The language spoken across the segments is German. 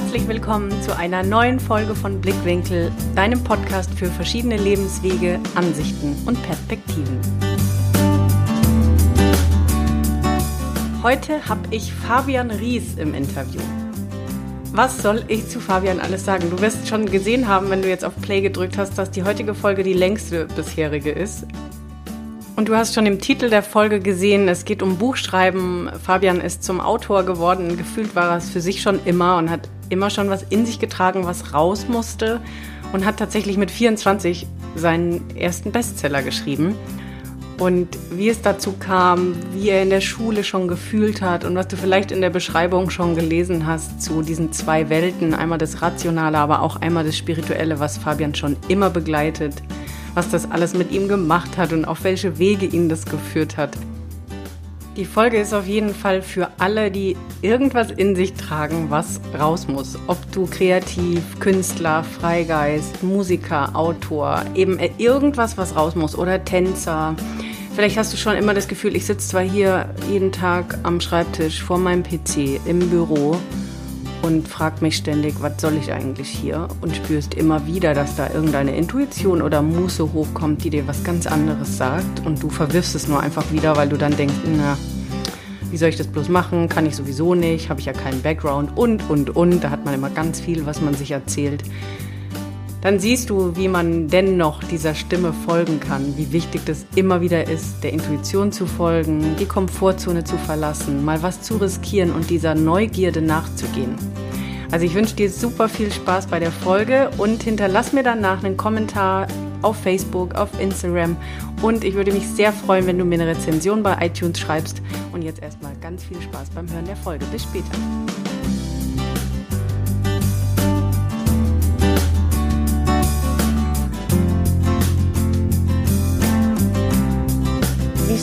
herzlich willkommen zu einer neuen Folge von Blickwinkel, deinem Podcast für verschiedene Lebenswege, Ansichten und Perspektiven. Heute habe ich Fabian Ries im Interview. Was soll ich zu Fabian alles sagen? Du wirst schon gesehen haben, wenn du jetzt auf Play gedrückt hast, dass die heutige Folge die längste bisherige ist. Und du hast schon im Titel der Folge gesehen, es geht um Buchschreiben. Fabian ist zum Autor geworden. Gefühlt war er es für sich schon immer und hat immer schon was in sich getragen, was raus musste. Und hat tatsächlich mit 24 seinen ersten Bestseller geschrieben. Und wie es dazu kam, wie er in der Schule schon gefühlt hat und was du vielleicht in der Beschreibung schon gelesen hast zu diesen zwei Welten, einmal das Rationale, aber auch einmal das Spirituelle, was Fabian schon immer begleitet was das alles mit ihm gemacht hat und auf welche Wege ihn das geführt hat. Die Folge ist auf jeden Fall für alle, die irgendwas in sich tragen, was raus muss. Ob du kreativ, Künstler, Freigeist, Musiker, Autor, eben irgendwas, was raus muss oder Tänzer. Vielleicht hast du schon immer das Gefühl, ich sitze zwar hier jeden Tag am Schreibtisch vor meinem PC im Büro und frag mich ständig, was soll ich eigentlich hier? Und spürst immer wieder, dass da irgendeine Intuition oder Muße hochkommt, die dir was ganz anderes sagt und du verwirfst es nur einfach wieder, weil du dann denkst, na, wie soll ich das bloß machen? Kann ich sowieso nicht, habe ich ja keinen Background und, und, und. Da hat man immer ganz viel, was man sich erzählt dann siehst du, wie man dennoch dieser Stimme folgen kann, wie wichtig das immer wieder ist, der Intuition zu folgen, die Komfortzone zu verlassen, mal was zu riskieren und dieser Neugierde nachzugehen. Also ich wünsche dir super viel Spaß bei der Folge und hinterlass mir danach einen Kommentar auf Facebook, auf Instagram und ich würde mich sehr freuen, wenn du mir eine Rezension bei iTunes schreibst. Und jetzt erstmal ganz viel Spaß beim Hören der Folge. Bis später.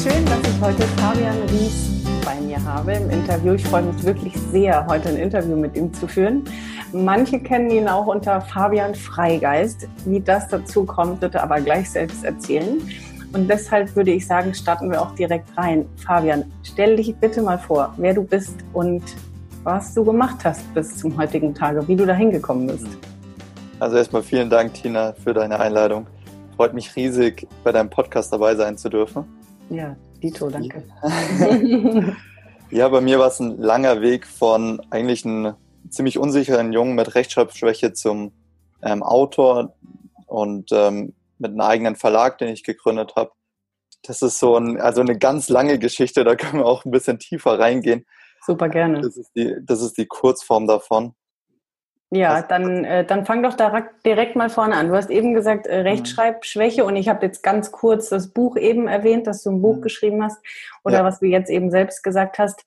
Schön, dass ich heute Fabian Ries bei mir habe im Interview. Ich freue mich wirklich sehr, heute ein Interview mit ihm zu führen. Manche kennen ihn auch unter Fabian Freigeist. Wie das dazu kommt, wird er aber gleich selbst erzählen. Und deshalb würde ich sagen, starten wir auch direkt rein. Fabian, stell dich bitte mal vor, wer du bist und was du gemacht hast bis zum heutigen Tage, wie du da hingekommen bist. Also erstmal vielen Dank, Tina, für deine Einladung. Freut mich riesig, bei deinem Podcast dabei sein zu dürfen. Ja, Dito, danke. ja, bei mir war es ein langer Weg von eigentlich einem ziemlich unsicheren Jungen mit Rechtschreibschwäche zum ähm, Autor und ähm, mit einem eigenen Verlag, den ich gegründet habe. Das ist so ein, also eine ganz lange Geschichte, da können wir auch ein bisschen tiefer reingehen. Super gerne. Das ist die, das ist die Kurzform davon. Ja, dann, äh, dann fang doch direkt mal vorne an. Du hast eben gesagt, äh, mhm. Rechtschreibschwäche und ich habe jetzt ganz kurz das Buch eben erwähnt, dass du ein Buch mhm. geschrieben hast oder ja. was du jetzt eben selbst gesagt hast.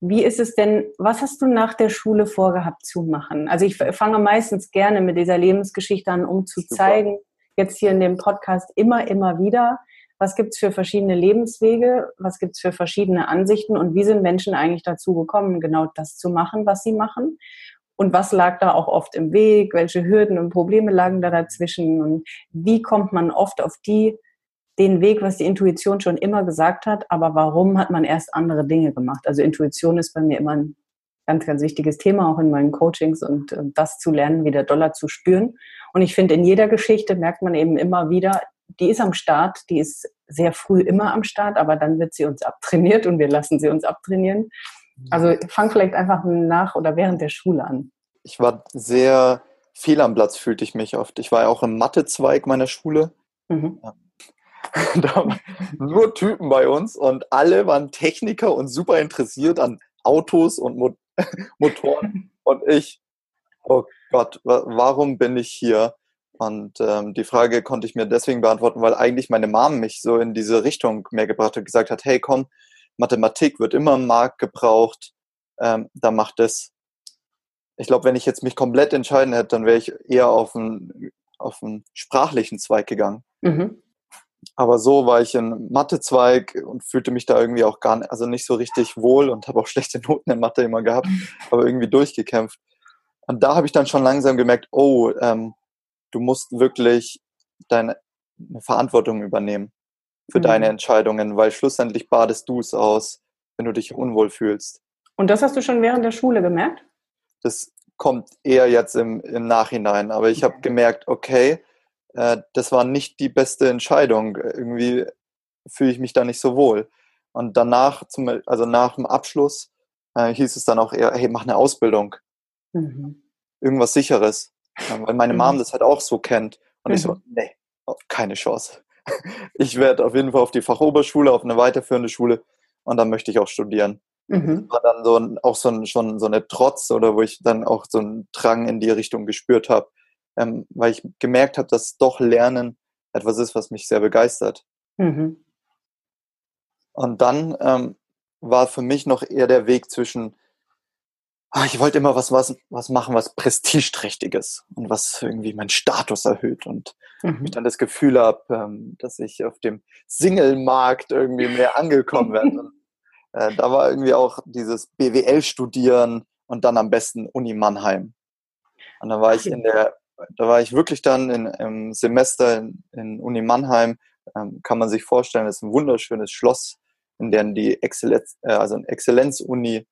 Wie ist es denn, was hast du nach der Schule vorgehabt zu machen? Also ich fange meistens gerne mit dieser Lebensgeschichte an, um zu Super. zeigen, jetzt hier in dem Podcast immer, immer wieder, was gibt's für verschiedene Lebenswege, was gibt's für verschiedene Ansichten und wie sind Menschen eigentlich dazu gekommen, genau das zu machen, was sie machen und was lag da auch oft im Weg, welche Hürden und Probleme lagen da dazwischen und wie kommt man oft auf die, den Weg, was die Intuition schon immer gesagt hat, aber warum hat man erst andere Dinge gemacht? Also Intuition ist bei mir immer ein ganz, ganz wichtiges Thema, auch in meinen Coachings und äh, das zu lernen, wie der Dollar zu spüren. Und ich finde, in jeder Geschichte merkt man eben immer wieder, die ist am Start, die ist sehr früh immer am Start, aber dann wird sie uns abtrainiert und wir lassen sie uns abtrainieren. Also fang vielleicht einfach nach oder während der Schule an. Ich war sehr fehl am Platz, fühlte ich mich oft. Ich war ja auch im Mathezweig meiner Schule. Mhm. Da waren nur Typen bei uns und alle waren Techniker und super interessiert an Autos und Mo Motoren. Und ich, oh Gott, warum bin ich hier? Und ähm, die Frage konnte ich mir deswegen beantworten, weil eigentlich meine Mom mich so in diese Richtung mehr gebracht hat, gesagt hat, hey komm, Mathematik wird immer im Markt gebraucht, ähm, da macht es. Ich glaube, wenn ich jetzt mich komplett entscheiden hätte, dann wäre ich eher auf einen, auf einen sprachlichen Zweig gegangen. Mhm. Aber so war ich in Mathezweig und fühlte mich da irgendwie auch gar nicht, also nicht so richtig wohl und habe auch schlechte Noten in Mathe immer gehabt, aber irgendwie durchgekämpft. Und da habe ich dann schon langsam gemerkt, oh, ähm, du musst wirklich deine Verantwortung übernehmen für mhm. deine Entscheidungen, weil schlussendlich badest du es aus, wenn du dich unwohl fühlst. Und das hast du schon während der Schule gemerkt? Das kommt eher jetzt im, im Nachhinein. Aber ich habe gemerkt, okay, äh, das war nicht die beste Entscheidung. Irgendwie fühle ich mich da nicht so wohl. Und danach, zum, also nach dem Abschluss, äh, hieß es dann auch eher, hey, mach eine Ausbildung. Mhm. Irgendwas Sicheres. Ja, weil meine mhm. Mom das halt auch so kennt. Und mhm. ich so, mhm. nee, keine Chance. Ich werde auf jeden Fall auf die Fachoberschule, auf eine weiterführende Schule und dann möchte ich auch studieren. Mhm. Das war dann so ein, auch so ein, schon so eine Trotz oder wo ich dann auch so einen Drang in die Richtung gespürt habe, ähm, weil ich gemerkt habe, dass doch Lernen etwas ist, was mich sehr begeistert. Mhm. Und dann ähm, war für mich noch eher der Weg zwischen, ich wollte immer was, was, was machen, was prestigeträchtiges und was irgendwie meinen Status erhöht und mhm. ich dann das Gefühl habe, ähm, dass ich auf dem Single-Markt irgendwie mehr angekommen werde. äh, da war irgendwie auch dieses BWL-Studieren und dann am besten Uni Mannheim. Und dann war ich in der, da war ich wirklich dann in, im Semester in, in Uni Mannheim. Ähm, kann man sich vorstellen, das ist ein wunderschönes Schloss, in dem die Exzellenz, äh, also eine Exzellenz-Uni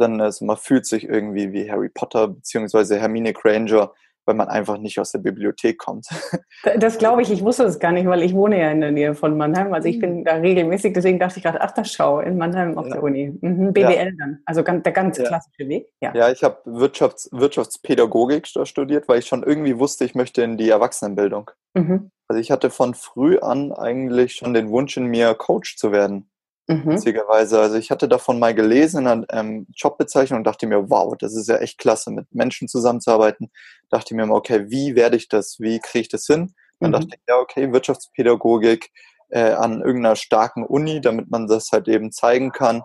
drin ist. Man fühlt sich irgendwie wie Harry Potter beziehungsweise Hermine Granger weil man einfach nicht aus der Bibliothek kommt. Das glaube ich, ich wusste das gar nicht, weil ich wohne ja in der Nähe von Mannheim. Also ich bin mhm. da regelmäßig, deswegen dachte ich gerade, ach, das schau, in Mannheim auf ja. der Uni. Mhm, BWL ja. dann, also ganz, der ganz ja. klassische Weg. Ja, ja ich habe Wirtschafts-, Wirtschaftspädagogik studiert, weil ich schon irgendwie wusste, ich möchte in die Erwachsenenbildung. Mhm. Also ich hatte von früh an eigentlich schon den Wunsch in mir, Coach zu werden. Mhm. Witzigerweise. Also ich hatte davon mal gelesen in einer ähm, Jobbezeichnung und dachte mir, wow, das ist ja echt klasse, mit Menschen zusammenzuarbeiten. Dachte mir mal, okay, wie werde ich das? Wie kriege ich das hin? Dann mhm. dachte ich, ja, okay, Wirtschaftspädagogik äh, an irgendeiner starken Uni, damit man das halt eben zeigen kann.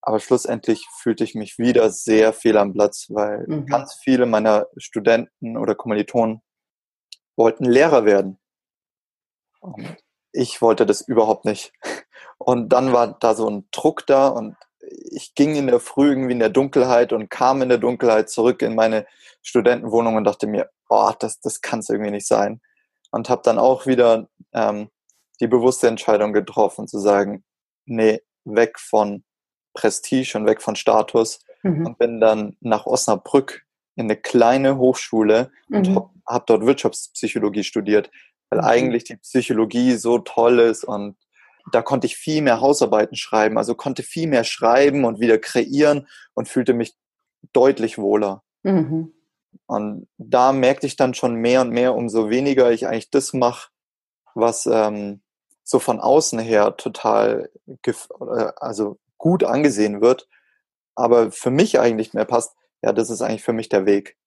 Aber schlussendlich fühlte ich mich wieder sehr fehl am Platz, weil mhm. ganz viele meiner Studenten oder Kommilitonen wollten Lehrer werden. Und ich wollte das überhaupt nicht. Und dann war da so ein Druck da und ich ging in der Früh irgendwie in der Dunkelheit und kam in der Dunkelheit zurück in meine Studentenwohnung und dachte mir, oh, das, das kann es irgendwie nicht sein. Und habe dann auch wieder ähm, die bewusste Entscheidung getroffen, zu sagen, nee, weg von Prestige und weg von Status mhm. und bin dann nach Osnabrück in eine kleine Hochschule mhm. und habe hab dort Wirtschaftspsychologie studiert, weil mhm. eigentlich die Psychologie so toll ist und da konnte ich viel mehr Hausarbeiten schreiben, also konnte viel mehr schreiben und wieder kreieren und fühlte mich deutlich wohler. Mhm. Und da merkte ich dann schon mehr und mehr, umso weniger ich eigentlich das mache, was ähm, so von außen her total also gut angesehen wird, aber für mich eigentlich mehr passt, ja, das ist eigentlich für mich der Weg.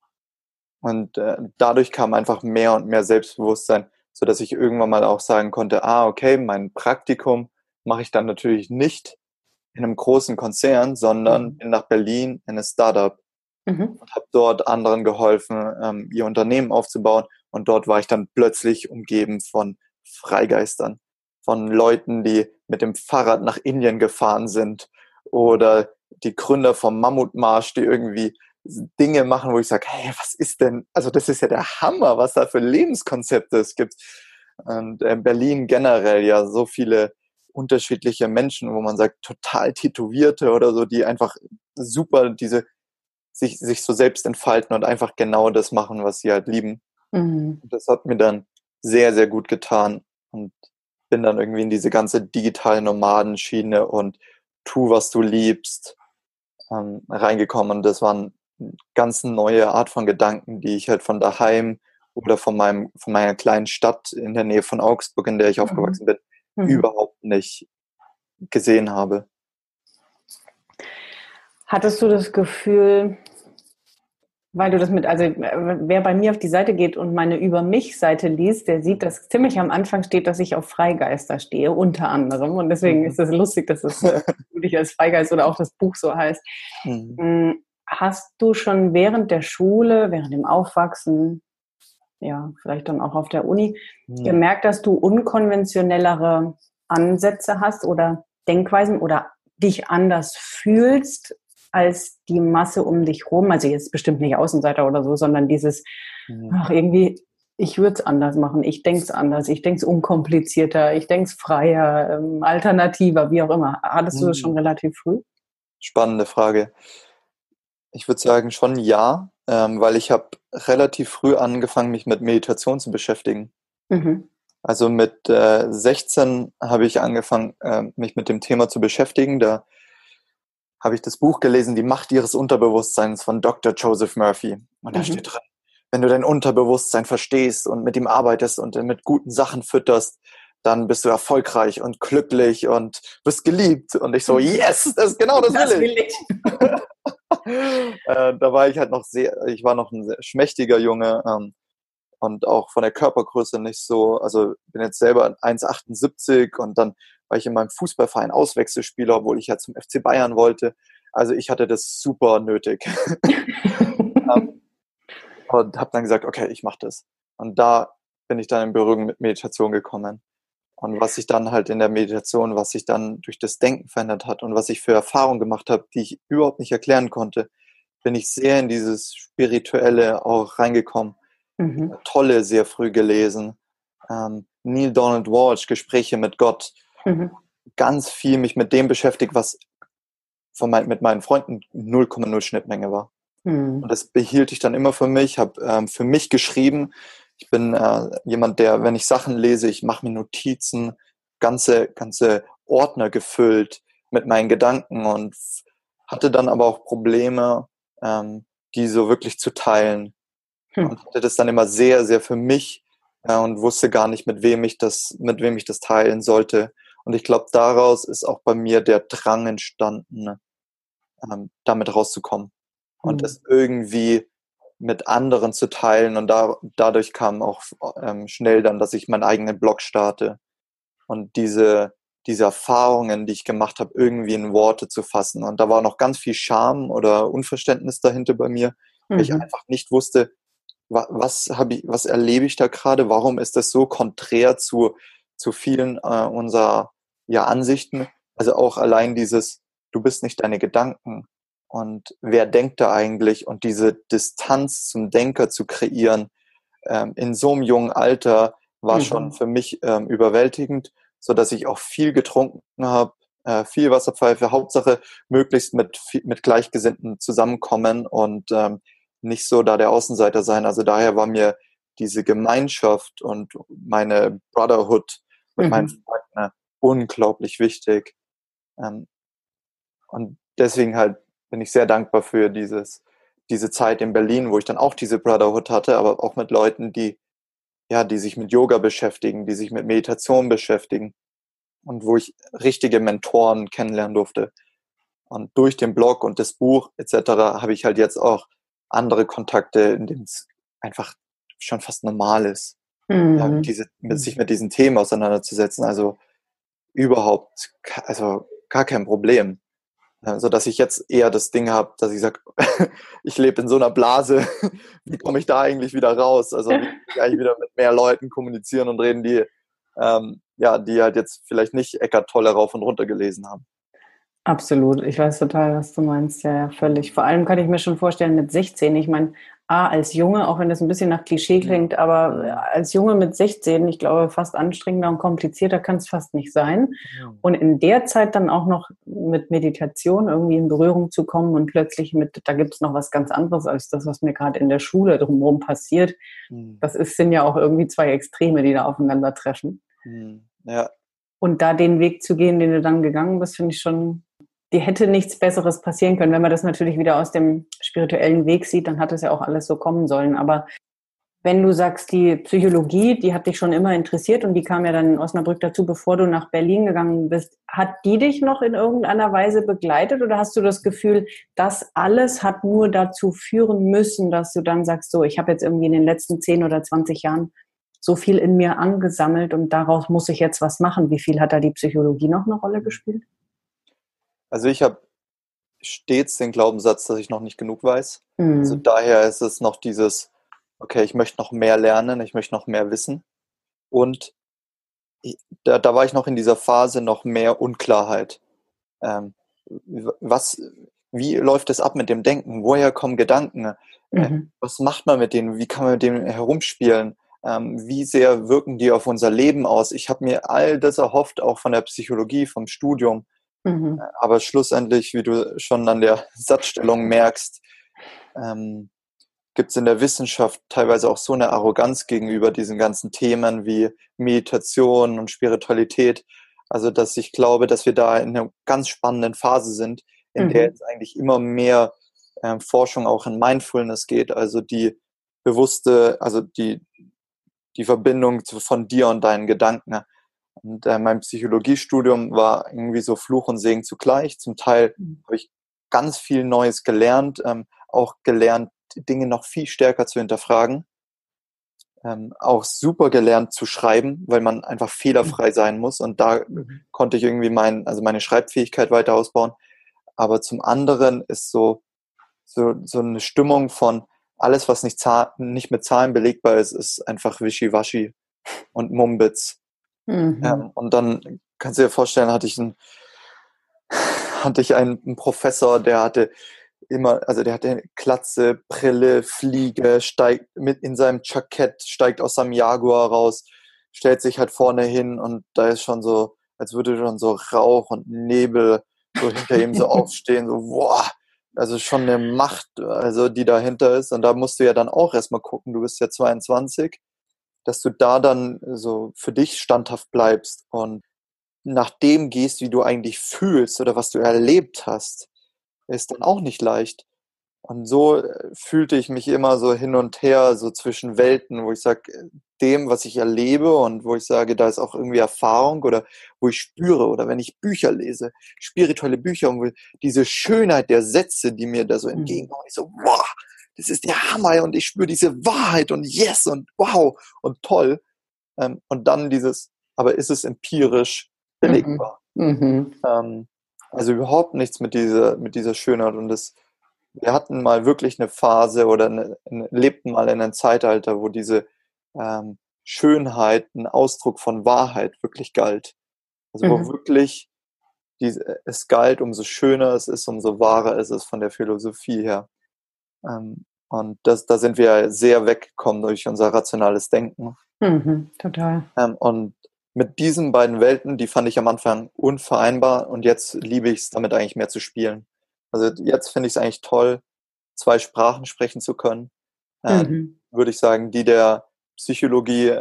Und äh, dadurch kam einfach mehr und mehr Selbstbewusstsein, so dass ich irgendwann mal auch sagen konnte, ah, okay, mein Praktikum mache ich dann natürlich nicht in einem großen Konzern, sondern mhm. bin nach Berlin in ein Startup mhm. und habe dort anderen geholfen, ähm, ihr Unternehmen aufzubauen. Und dort war ich dann plötzlich umgeben von Freigeistern, von Leuten, die mit dem Fahrrad nach Indien gefahren sind oder die Gründer vom Mammutmarsch, die irgendwie Dinge machen, wo ich sage, hey, was ist denn, also das ist ja der Hammer, was da für Lebenskonzepte es gibt. Und äh, Berlin generell ja so viele unterschiedliche Menschen, wo man sagt, total tätowierte oder so, die einfach super diese sich, sich so selbst entfalten und einfach genau das machen, was sie halt lieben. Mhm. Das hat mir dann sehr, sehr gut getan und bin dann irgendwie in diese ganze digitale Nomadenschiene und tu, was du liebst, ähm, reingekommen. Und das waren ganz neue Art von Gedanken, die ich halt von daheim oder von meinem, von meiner kleinen Stadt in der Nähe von Augsburg, in der ich mhm. aufgewachsen bin, mhm. überhaupt nicht gesehen habe. Hattest du das Gefühl, weil du das mit, also wer bei mir auf die Seite geht und meine Über mich-Seite liest, der sieht, dass ziemlich am Anfang steht, dass ich auf Freigeister stehe, unter anderem. Und deswegen mhm. ist es lustig, dass es äh, du dich als Freigeist oder auch das Buch so heißt. Mhm. Hast du schon während der Schule, während dem Aufwachsen, ja, vielleicht dann auch auf der Uni, ja. gemerkt, dass du unkonventionellere Ansätze hast oder Denkweisen oder dich anders fühlst als die Masse um dich rum? Also jetzt bestimmt nicht Außenseiter oder so, sondern dieses, ja. ach, irgendwie, ich würde es anders machen, ich denke es anders, ich denke es unkomplizierter, ich denke es freier, ähm, alternativer, wie auch immer. Hattest du das schon relativ früh? Spannende Frage Ich würde sagen schon ja, ähm, weil ich habe relativ früh angefangen, mich mit Meditation zu beschäftigen. Mhm. Also mit äh, 16 habe ich angefangen, äh, mich mit dem Thema zu beschäftigen. Da habe ich das Buch gelesen, Die Macht ihres Unterbewusstseins von Dr. Joseph Murphy. Und da mhm. steht drin, wenn du dein Unterbewusstsein verstehst und mit ihm arbeitest und mit guten Sachen fütterst, dann bist du erfolgreich und glücklich und bist geliebt. Und ich so, mhm. yes, das ist genau das, das will ich. Will ich. äh, da war ich halt noch sehr, ich war noch ein schmächtiger Junge ähm, und auch von der Körpergröße nicht so, also bin jetzt selber 1,78 und dann war ich in meinem Fußballverein Auswechselspieler, obwohl ich ja zum FC Bayern wollte. Also ich hatte das super nötig. Ähm, und habe dann gesagt, okay, ich mache das. Und da bin ich dann in Berührung mit Meditation gekommen. Und was sich dann halt in der Meditation, was sich dann durch das Denken verändert hat und was ich für Erfahrungen gemacht habe, die ich überhaupt nicht erklären konnte, bin ich sehr in dieses Spirituelle auch reingekommen. Mhm. Tolle sehr früh gelesen. Ähm, Neil Donald Walsh, Gespräche mit Gott. Mhm. Ganz viel mich mit dem beschäftigt, was von mein, mit meinen Freunden 0,0 Schnittmenge war. Mhm. Und das behielt ich dann immer für mich, habe ähm, für mich geschrieben, ich bin äh, jemand, der, wenn ich Sachen lese, ich mache mir Notizen, ganze, ganze Ordner gefüllt mit meinen Gedanken und hatte dann aber auch Probleme, ähm, die so wirklich zu teilen. Hm. Und hatte das dann immer sehr, sehr für mich äh, und wusste gar nicht, mit wem ich das, mit wem ich das teilen sollte. Und ich glaube, daraus ist auch bei mir der Drang entstanden, ähm, damit rauszukommen. Und hm. es irgendwie mit anderen zu teilen. Und da, dadurch kam auch ähm, schnell dann, dass ich meinen eigenen Blog starte und diese, diese Erfahrungen, die ich gemacht habe, irgendwie in Worte zu fassen. Und da war noch ganz viel Scham oder Unverständnis dahinter bei mir, mhm. weil ich mhm. einfach nicht wusste, was habe ich, was erlebe ich da gerade? Warum ist das so konträr zu, zu vielen äh, unserer ja, Ansichten? Also auch allein dieses, du bist nicht deine Gedanken, und wer denkt da eigentlich und diese Distanz zum Denker zu kreieren ähm, in so einem jungen Alter war mhm. schon für mich ähm, überwältigend, so dass ich auch viel getrunken habe, äh, viel Wasserpfeife, Hauptsache möglichst mit mit Gleichgesinnten zusammenkommen und ähm, nicht so da der Außenseiter sein. Also daher war mir diese Gemeinschaft und meine Brotherhood mit mhm. meinen Freunden äh, unglaublich wichtig. Ähm, und deswegen halt bin ich sehr dankbar für dieses, diese Zeit in Berlin, wo ich dann auch diese Brotherhood hatte, aber auch mit Leuten, die, ja, die sich mit Yoga beschäftigen, die sich mit Meditation beschäftigen und wo ich richtige Mentoren kennenlernen durfte. Und durch den Blog und das Buch etc. habe ich halt jetzt auch andere Kontakte, in denen es einfach schon fast normal ist, mhm. ja, diese, sich mit diesen Themen auseinanderzusetzen. Also überhaupt, also gar kein Problem so dass ich jetzt eher das Ding habe, dass ich sage, ich lebe in so einer Blase, wie komme ich da eigentlich wieder raus? Also wie kann ich wieder mit mehr Leuten kommunizieren und reden, die ähm, ja, die halt jetzt vielleicht nicht Eckart Tolle rauf und runter gelesen haben. Absolut, ich weiß total, was du meinst, ja, ja, völlig. Vor allem kann ich mir schon vorstellen, mit 16, ich meine, A, als Junge, auch wenn das ein bisschen nach Klischee klingt, aber als Junge mit 16, ich glaube, fast anstrengender und komplizierter kann es fast nicht sein. Und in der Zeit dann auch noch mit Meditation irgendwie in Berührung zu kommen und plötzlich mit, da gibt es noch was ganz anderes als das, was mir gerade in der Schule drumherum passiert. Mhm. Das ist, sind ja auch irgendwie zwei Extreme, die da aufeinandertreffen. Mhm. Ja. Und da den Weg zu gehen, den du dann gegangen bist, finde ich schon die hätte nichts Besseres passieren können. Wenn man das natürlich wieder aus dem spirituellen Weg sieht, dann hat es ja auch alles so kommen sollen. Aber wenn du sagst, die Psychologie, die hat dich schon immer interessiert und die kam ja dann in Osnabrück dazu, bevor du nach Berlin gegangen bist, hat die dich noch in irgendeiner Weise begleitet oder hast du das Gefühl, das alles hat nur dazu führen müssen, dass du dann sagst, so, ich habe jetzt irgendwie in den letzten 10 oder 20 Jahren so viel in mir angesammelt und daraus muss ich jetzt was machen. Wie viel hat da die Psychologie noch eine Rolle gespielt? Also ich habe stets den Glaubenssatz, dass ich noch nicht genug weiß. Mhm. Also daher ist es noch dieses, okay, ich möchte noch mehr lernen, ich möchte noch mehr wissen. Und da, da war ich noch in dieser Phase noch mehr Unklarheit. Ähm, was, wie läuft es ab mit dem Denken? Woher kommen Gedanken? Äh, mhm. was macht man mit denen? Wie kann man mit denen herumspielen? Ähm, wie sehr wirken die auf unser Leben aus? Ich habe mir all das erhofft, auch von der Psychologie, vom Studium. Mhm. Aber schlussendlich, wie du schon an der Satzstellung merkst, ähm, gibt es in der Wissenschaft teilweise auch so eine Arroganz gegenüber diesen ganzen Themen wie Meditation und Spiritualität. Also, dass ich glaube, dass wir da in einer ganz spannenden Phase sind, in mhm. der jetzt eigentlich immer mehr äh, Forschung auch in Mindfulness geht, also die bewusste, also die, die Verbindung von dir und deinen Gedanken. Und äh, mein Psychologiestudium war irgendwie so Fluch und Segen zugleich. Zum Teil mhm. habe ich ganz viel Neues gelernt, ähm, auch gelernt, Dinge noch viel stärker zu hinterfragen. Ähm, auch super gelernt zu schreiben, weil man einfach fehlerfrei sein muss. Und da mhm. konnte ich irgendwie mein, also meine Schreibfähigkeit weiter ausbauen. Aber zum anderen ist so, so, so eine Stimmung von alles, was nicht, nicht mit Zahlen belegbar ist, ist einfach Wischiwaschi und Mumbitz. Mhm. Ähm, und dann kannst du dir vorstellen, hatte ich einen, hatte ich einen, einen Professor, der hatte immer, also der hatte Klatze, Brille, Fliege, steigt mit in seinem Jackett, steigt aus seinem Jaguar raus, stellt sich halt vorne hin und da ist schon so, als würde schon so Rauch und Nebel so hinter ihm so aufstehen, so, boah, also schon eine Macht, also die dahinter ist. Und da musst du ja dann auch erstmal gucken, du bist ja 22, dass du da dann so für dich standhaft bleibst und nach dem gehst, wie du eigentlich fühlst oder was du erlebt hast ist dann auch nicht leicht. Und so äh, fühlte ich mich immer so hin und her, so zwischen Welten, wo ich sage, äh, dem, was ich erlebe und wo ich sage, da ist auch irgendwie Erfahrung oder wo ich spüre oder wenn ich Bücher lese, spirituelle Bücher und diese Schönheit der Sätze, die mir da so mhm. entgegenkommen, ich so, wow, das ist der Hammer und ich spüre diese Wahrheit und yes und wow und toll. Ähm, und dann dieses, aber ist es empirisch belegbar? Mhm. Mhm. Also überhaupt nichts mit dieser, mit dieser Schönheit. Und das, wir hatten mal wirklich eine Phase oder eine, lebten mal in einem Zeitalter, wo diese ähm, Schönheit ein Ausdruck von Wahrheit wirklich galt. Also wo mhm. wirklich diese, es galt, umso schöner es ist, umso wahrer ist es von der Philosophie her. Ähm, und das, da sind wir sehr weggekommen durch unser rationales Denken. Mhm, total. Ähm, und mit diesen beiden Welten, die fand ich am Anfang unvereinbar und jetzt liebe ich es damit eigentlich mehr zu spielen. Also jetzt finde ich es eigentlich toll, zwei Sprachen sprechen zu können. Ähm, mhm. Würde ich sagen, die der Psychologie,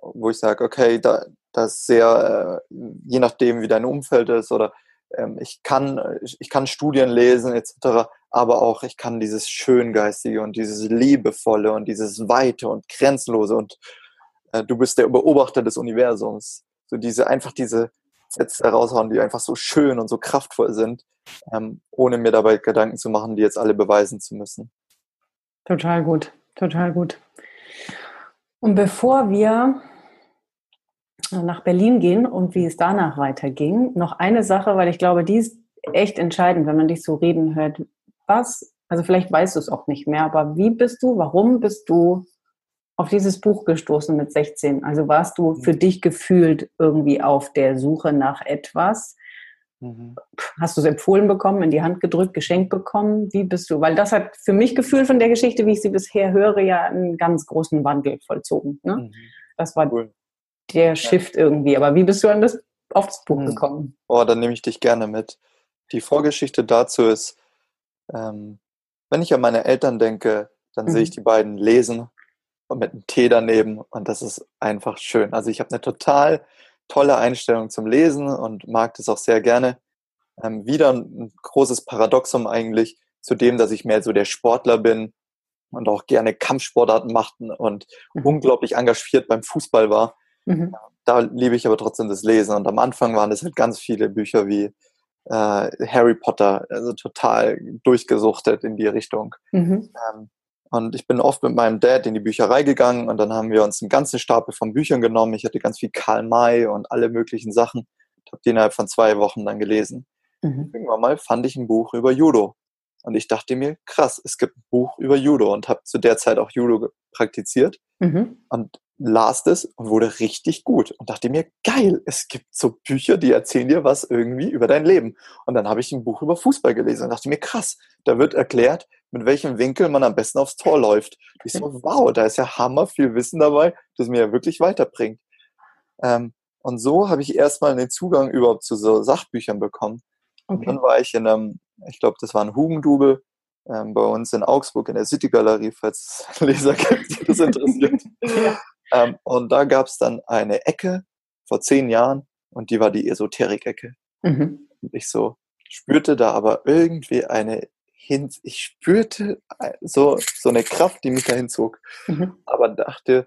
wo ich sage, okay, da, das sehr, äh, je nachdem, wie dein Umfeld ist oder ich kann, ich kann Studien lesen etc., aber auch ich kann dieses Schöngeistige und dieses Liebevolle und dieses Weite und Grenzenlose und äh, du bist der Beobachter des Universums. So diese, einfach diese Sätze heraushauen, die einfach so schön und so kraftvoll sind, ähm, ohne mir dabei Gedanken zu machen, die jetzt alle beweisen zu müssen. Total gut, total gut. Und bevor wir nach Berlin gehen und wie es danach weiterging, noch eine Sache, weil ich glaube, die ist echt entscheidend, wenn man dich so reden hört. Was, also vielleicht weißt du es auch nicht mehr, aber wie bist du, warum bist du auf dieses Buch gestoßen mit 16? Also warst du für mhm. dich gefühlt irgendwie auf der Suche nach etwas? Mhm. Hast du es empfohlen bekommen, in die Hand gedrückt, geschenkt bekommen? Wie bist du? Weil das hat für mich Gefühl von der Geschichte, wie ich sie bisher höre, ja einen ganz großen Wandel vollzogen. Ne? Mhm. Das war cool. Der Shift irgendwie. Aber wie bist du an das, auf das Buch mhm. gekommen? Oh, dann nehme ich dich gerne mit. Die Vorgeschichte dazu ist, ähm, wenn ich an meine Eltern denke, dann sehe ich mhm. die beiden lesen und mit einem Tee daneben und das ist einfach schön. Also ich habe eine total tolle Einstellung zum Lesen und mag das auch sehr gerne. Ähm, wieder ein großes Paradoxum eigentlich zu dem, dass ich mehr so der Sportler bin und auch gerne Kampfsportarten machten und mhm. unglaublich engagiert beim Fußball war. Mhm. Da liebe ich aber trotzdem das Lesen und am Anfang waren es halt ganz viele Bücher wie äh, Harry Potter, also total durchgesuchtet in die Richtung. Mhm. Ähm, und ich bin oft mit meinem Dad in die Bücherei gegangen und dann haben wir uns einen ganzen Stapel von Büchern genommen. Ich hatte ganz viel Karl May und alle möglichen Sachen. Ich habe die innerhalb von zwei Wochen dann gelesen. Mhm. Irgendwann mal fand ich ein Buch über Judo. Und ich dachte mir, krass, es gibt ein Buch über Judo und habe zu der Zeit auch Judo praktiziert. Mhm. Und las das und wurde richtig gut und dachte mir, geil, es gibt so Bücher, die erzählen dir was irgendwie über dein Leben. Und dann habe ich ein Buch über Fußball gelesen und dachte mir, krass, da wird erklärt, mit welchem Winkel man am besten aufs Tor läuft. Ich so, wow, da ist ja hammer viel Wissen dabei, das mir wirklich weiterbringt. Ähm, und so habe ich erstmal den Zugang überhaupt zu so Sachbüchern bekommen. Okay. Und dann war ich in einem, ich glaube, das war ein Hugendubel, ähm, bei uns in Augsburg in der City Galerie, falls es Leser gibt, die das interessiert. ja. Ähm, und da gab es dann eine Ecke vor zehn Jahren und die war die Esoterik-Ecke. Mhm. Und ich so spürte da aber irgendwie eine hin, ich spürte so, so eine Kraft, die mich dahin zog. Mhm. Aber dachte,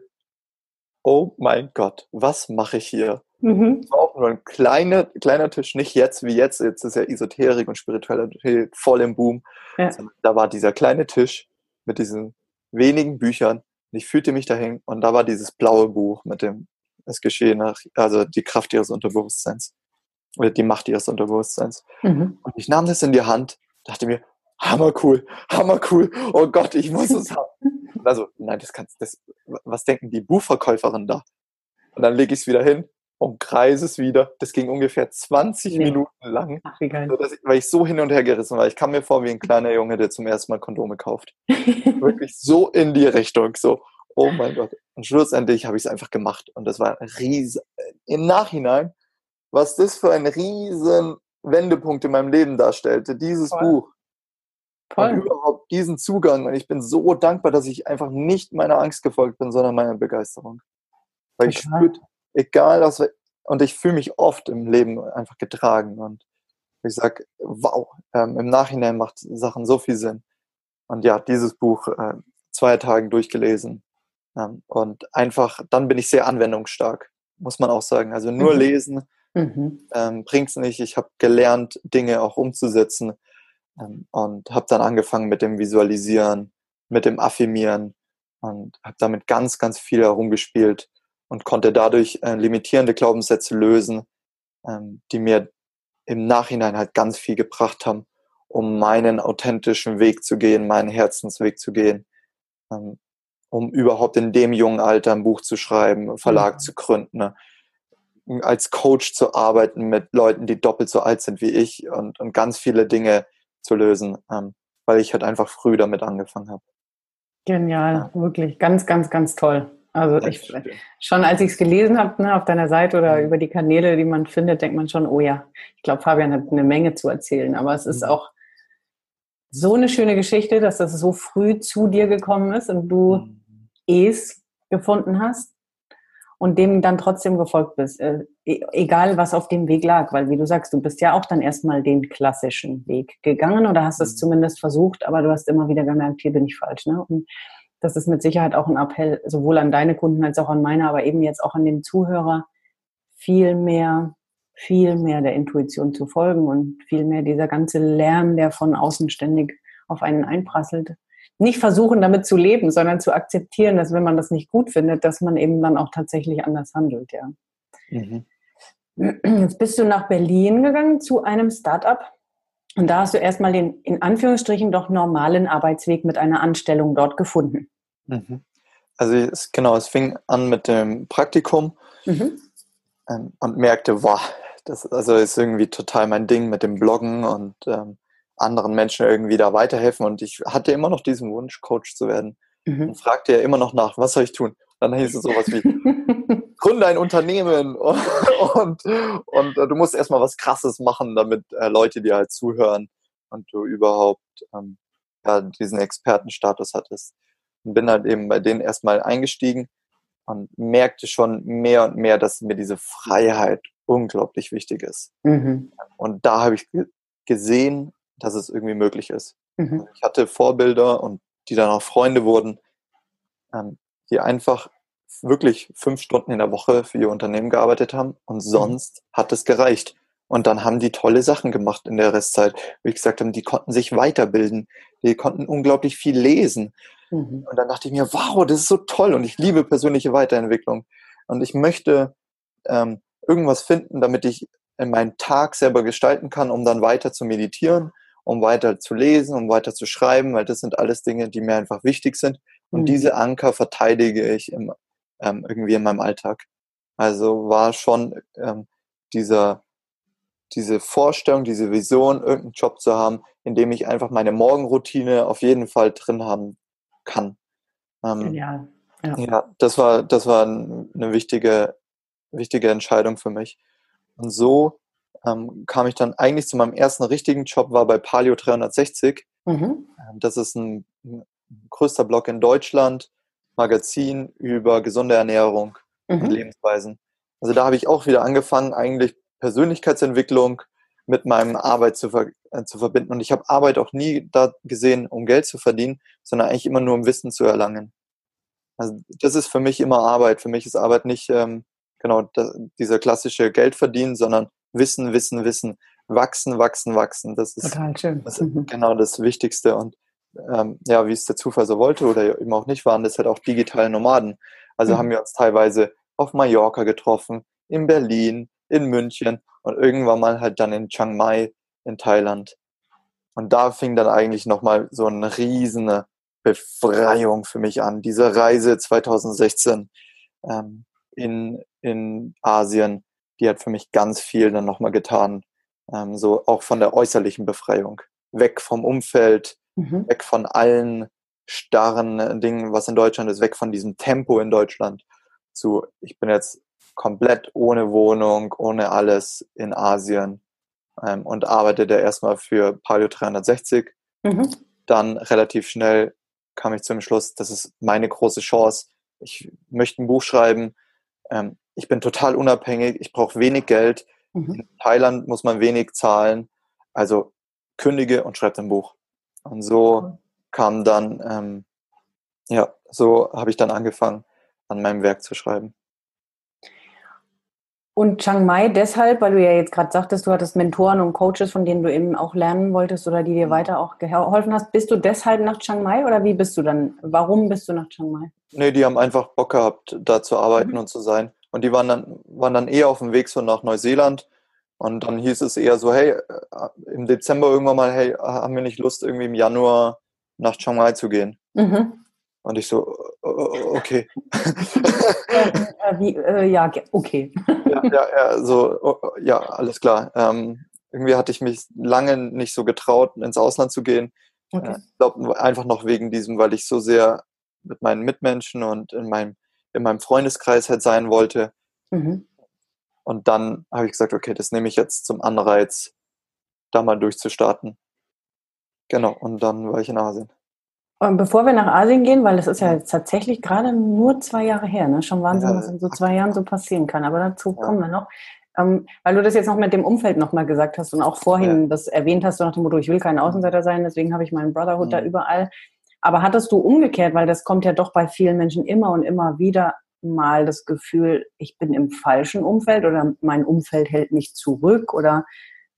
oh mein Gott, was mache ich hier? Mhm. War auch nur ein kleiner, kleiner Tisch, nicht jetzt wie jetzt. Jetzt ist ja Esoterik und Spiritualität voll im Boom. Ja. Da war dieser kleine Tisch mit diesen wenigen Büchern. Und ich fühlte mich dahin und da war dieses blaue Buch mit dem Es geschehe nach, also die Kraft ihres Unterbewusstseins. Oder die Macht ihres Unterbewusstseins. Mhm. Und ich nahm das in die Hand, dachte mir, hammer cool, hammer cool, oh Gott, ich muss es haben. Also, nein, das kannst, das, was denken die Buchverkäuferin da? Und dann lege ich es wieder hin, umkreise es wieder. Das ging ungefähr 20 nee. Minuten lang, Ach, wie ich, weil ich so hin und her gerissen war. Ich kam mir vor wie ein kleiner Junge, der zum ersten Mal Kondome kauft. Wirklich so in die Richtung, so, oh mein Gott. Und schlussendlich habe ich es einfach gemacht. Und das war ein riesen, im Nachhinein, was das für ein riesen Wendepunkt in meinem Leben darstellte, dieses Voll. Buch. Voll. Und überhaupt diesen Zugang. Und ich bin so dankbar, dass ich einfach nicht meiner Angst gefolgt bin, sondern meiner Begeisterung. Weil ich spürt, egal was, und ich fühle mich oft im Leben einfach getragen. Und ich sage, wow, ähm, im Nachhinein macht Sachen so viel Sinn. Und ja, dieses Buch äh, zwei Tagen durchgelesen. Ähm, und einfach, dann bin ich sehr anwendungsstark, muss man auch sagen. Also nur mhm. lesen mhm. ähm, bringt es nicht. Ich habe gelernt, Dinge auch umzusetzen ähm, und habe dann angefangen mit dem Visualisieren, mit dem Affirmieren und habe damit ganz, ganz viel herumgespielt und konnte dadurch äh, limitierende Glaubenssätze lösen, ähm, die mir im Nachhinein halt ganz viel gebracht haben, um meinen authentischen Weg zu gehen, meinen Herzensweg zu gehen, ähm, um überhaupt in dem jungen Alter ein Buch zu schreiben, Verlag mhm. zu gründen, ne? als Coach zu arbeiten mit Leuten, die doppelt so alt sind wie ich und, und ganz viele Dinge zu lösen, ähm, weil ich halt einfach früh damit angefangen habe. Genial, ja. wirklich ganz, ganz, ganz toll. Also ich, schon als ich es gelesen habe ne, auf deiner Seite oder mhm. über die Kanäle, die man findet, denkt man schon, oh ja, ich glaube, Fabian hat eine Menge zu erzählen. Aber es ist mhm. auch so eine schöne Geschichte, dass das so früh zu dir gekommen ist und du mhm. es gefunden hast und dem dann trotzdem gefolgt bist, äh, e, egal was auf dem Weg lag, weil wie du sagst, du bist ja auch dann erstmal den klassischen Weg gegangen oder hast es mhm. zumindest versucht, aber du hast immer wieder gemerkt, hier bin ich falsch. Ne? Und das ist mit Sicherheit auch ein Appell, sowohl an deine Kunden als auch an meine, aber eben jetzt auch an den Zuhörer, viel mehr, viel mehr der Intuition zu folgen und viel mehr dieser ganze Lärm, der von außen ständig auf einen einprasselt, nicht versuchen, damit zu leben, sondern zu akzeptieren, dass wenn man das nicht gut findet, dass man eben dann auch tatsächlich anders handelt, ja. Mhm. Jetzt bist du nach Berlin gegangen zu einem Startup und da hast du erstmal den in Anführungsstrichen doch normalen Arbeitsweg mit einer Anstellung dort gefunden. Mhm. Also es, genau, es fing an mit dem Praktikum mhm. ähm, und merkte, wow, das also ist irgendwie total mein Ding mit dem Bloggen und ähm, anderen Menschen irgendwie da weiterhelfen. Und ich hatte immer noch diesen Wunsch, Coach zu werden. Mhm. Und fragte ja immer noch nach, was soll ich tun? Dann hieß es sowas wie, gründe ein Unternehmen und, und, und äh, du musst erstmal was Krasses machen, damit äh, Leute dir halt zuhören und du überhaupt ähm, ja, diesen Expertenstatus hattest. Und bin halt eben bei denen erstmal eingestiegen und merkte schon mehr und mehr, dass mir diese Freiheit unglaublich wichtig ist. Mhm. Und da habe ich gesehen, dass es irgendwie möglich ist. Mhm. Ich hatte Vorbilder und die dann auch Freunde wurden, ähm, die einfach wirklich fünf Stunden in der Woche für ihr Unternehmen gearbeitet haben und mhm. sonst hat es gereicht. Und dann haben die tolle Sachen gemacht in der Restzeit. Wie ich gesagt habe, die konnten sich weiterbilden, die konnten unglaublich viel lesen. Mhm. Und dann dachte ich mir, wow, das ist so toll und ich liebe persönliche Weiterentwicklung. Und ich möchte ähm, irgendwas finden, damit ich in meinen Tag selber gestalten kann, um dann weiter zu meditieren um weiter zu lesen, um weiter zu schreiben, weil das sind alles Dinge, die mir einfach wichtig sind. Und mhm. diese Anker verteidige ich im, ähm, irgendwie in meinem Alltag. Also war schon ähm, dieser, diese Vorstellung, diese Vision, irgendeinen Job zu haben, in dem ich einfach meine Morgenroutine auf jeden Fall drin haben kann. Ähm, ja. ja, das war, das war eine wichtige, wichtige Entscheidung für mich. Und so ähm, kam ich dann eigentlich zu meinem ersten richtigen Job, war bei Palio 360. Mhm. Ähm, das ist ein größter Blog in Deutschland, Magazin über gesunde Ernährung mhm. und Lebensweisen. Also da habe ich auch wieder angefangen, eigentlich Persönlichkeitsentwicklung mit meinem Arbeit zu, ver äh, zu verbinden. Und ich habe Arbeit auch nie da gesehen, um Geld zu verdienen, sondern eigentlich immer nur um Wissen zu erlangen. Also das ist für mich immer Arbeit. Für mich ist Arbeit nicht ähm, genau das, dieser klassische Geldverdienen, sondern Wissen, Wissen, Wissen. Wachsen, wachsen, wachsen. Das ist. Das ist mhm. genau das Wichtigste. Und ähm, ja, wie es der Zufall so wollte oder eben auch nicht, waren das halt auch digitale Nomaden. Also mhm. haben wir uns teilweise auf Mallorca getroffen, in Berlin, in München und irgendwann mal halt dann in Chiang Mai in Thailand. Und da fing dann eigentlich nochmal so eine riesene Befreiung für mich an. Diese Reise 2016 ähm, in, in Asien, die hat für mich ganz viel dann nochmal getan. Ähm, so auch von der äußerlichen Befreiung. Weg vom Umfeld, mhm. weg von allen starren Dingen, was in Deutschland ist, weg von diesem Tempo in Deutschland zu, ich bin jetzt komplett ohne Wohnung, ohne alles in Asien ähm, und arbeite da erstmal für Palio 360. Mhm. Dann relativ schnell kam ich zum Schluss, das ist meine große Chance. Ich möchte ein Buch schreiben. Ähm, ich bin total unabhängig. Ich brauche wenig Geld. Mhm. In Thailand muss man wenig zahlen. Also kündige und schreibe ein Buch. Und so kam dann, ähm, ja, so habe ich dann angefangen, an meinem Werk zu schreiben. Und Chiang Mai deshalb, weil du ja jetzt gerade sagtest, du hattest Mentoren und Coaches, von denen du eben auch lernen wolltest oder die dir mhm. weiter auch geholfen hast. Bist du deshalb nach Chiang Mai oder wie bist du dann? Warum bist du nach Chiang Mai? Nee, die haben einfach Bock gehabt, da zu arbeiten mhm. und zu sein. Und die waren dann, waren dann eher auf dem Weg so nach Neuseeland. Und dann hieß es eher so, hey, äh, im Dezember irgendwann mal, hey, haben wir nicht Lust, irgendwie im Januar nach Chiang Mai zu gehen? Mhm. Und ich so, okay. Äh, wie, äh, ja, okay. ja, ja, ja, so, oh, oh, ja, alles klar. Ähm, irgendwie hatte ich mich lange nicht so getraut, ins Ausland zu gehen. Okay. Äh, ich glaube einfach noch wegen diesem, weil ich so sehr mit meinen Mitmenschen und in meinem, in meinem Freundeskreis halt sein wollte. Mhm. Und dann habe ich gesagt, okay, das nehme ich jetzt zum Anreiz, da mal durchzustarten. Genau, und dann war ich in Asien. Und bevor wir nach Asien gehen, weil das ist ja jetzt tatsächlich gerade nur zwei Jahre her, ne? schon Wahnsinn, was in so zwei Jahren so passieren kann. Aber dazu ja. kommen wir noch. Ähm, weil du das jetzt noch mit dem Umfeld nochmal gesagt hast und auch vorhin ja. das erwähnt hast, so nach dem Motto, ich will kein Außenseiter sein, deswegen habe ich meinen Brotherhood mhm. da überall. Aber hattest du umgekehrt, weil das kommt ja doch bei vielen Menschen immer und immer wieder mal das Gefühl, ich bin im falschen Umfeld oder mein Umfeld hält mich zurück oder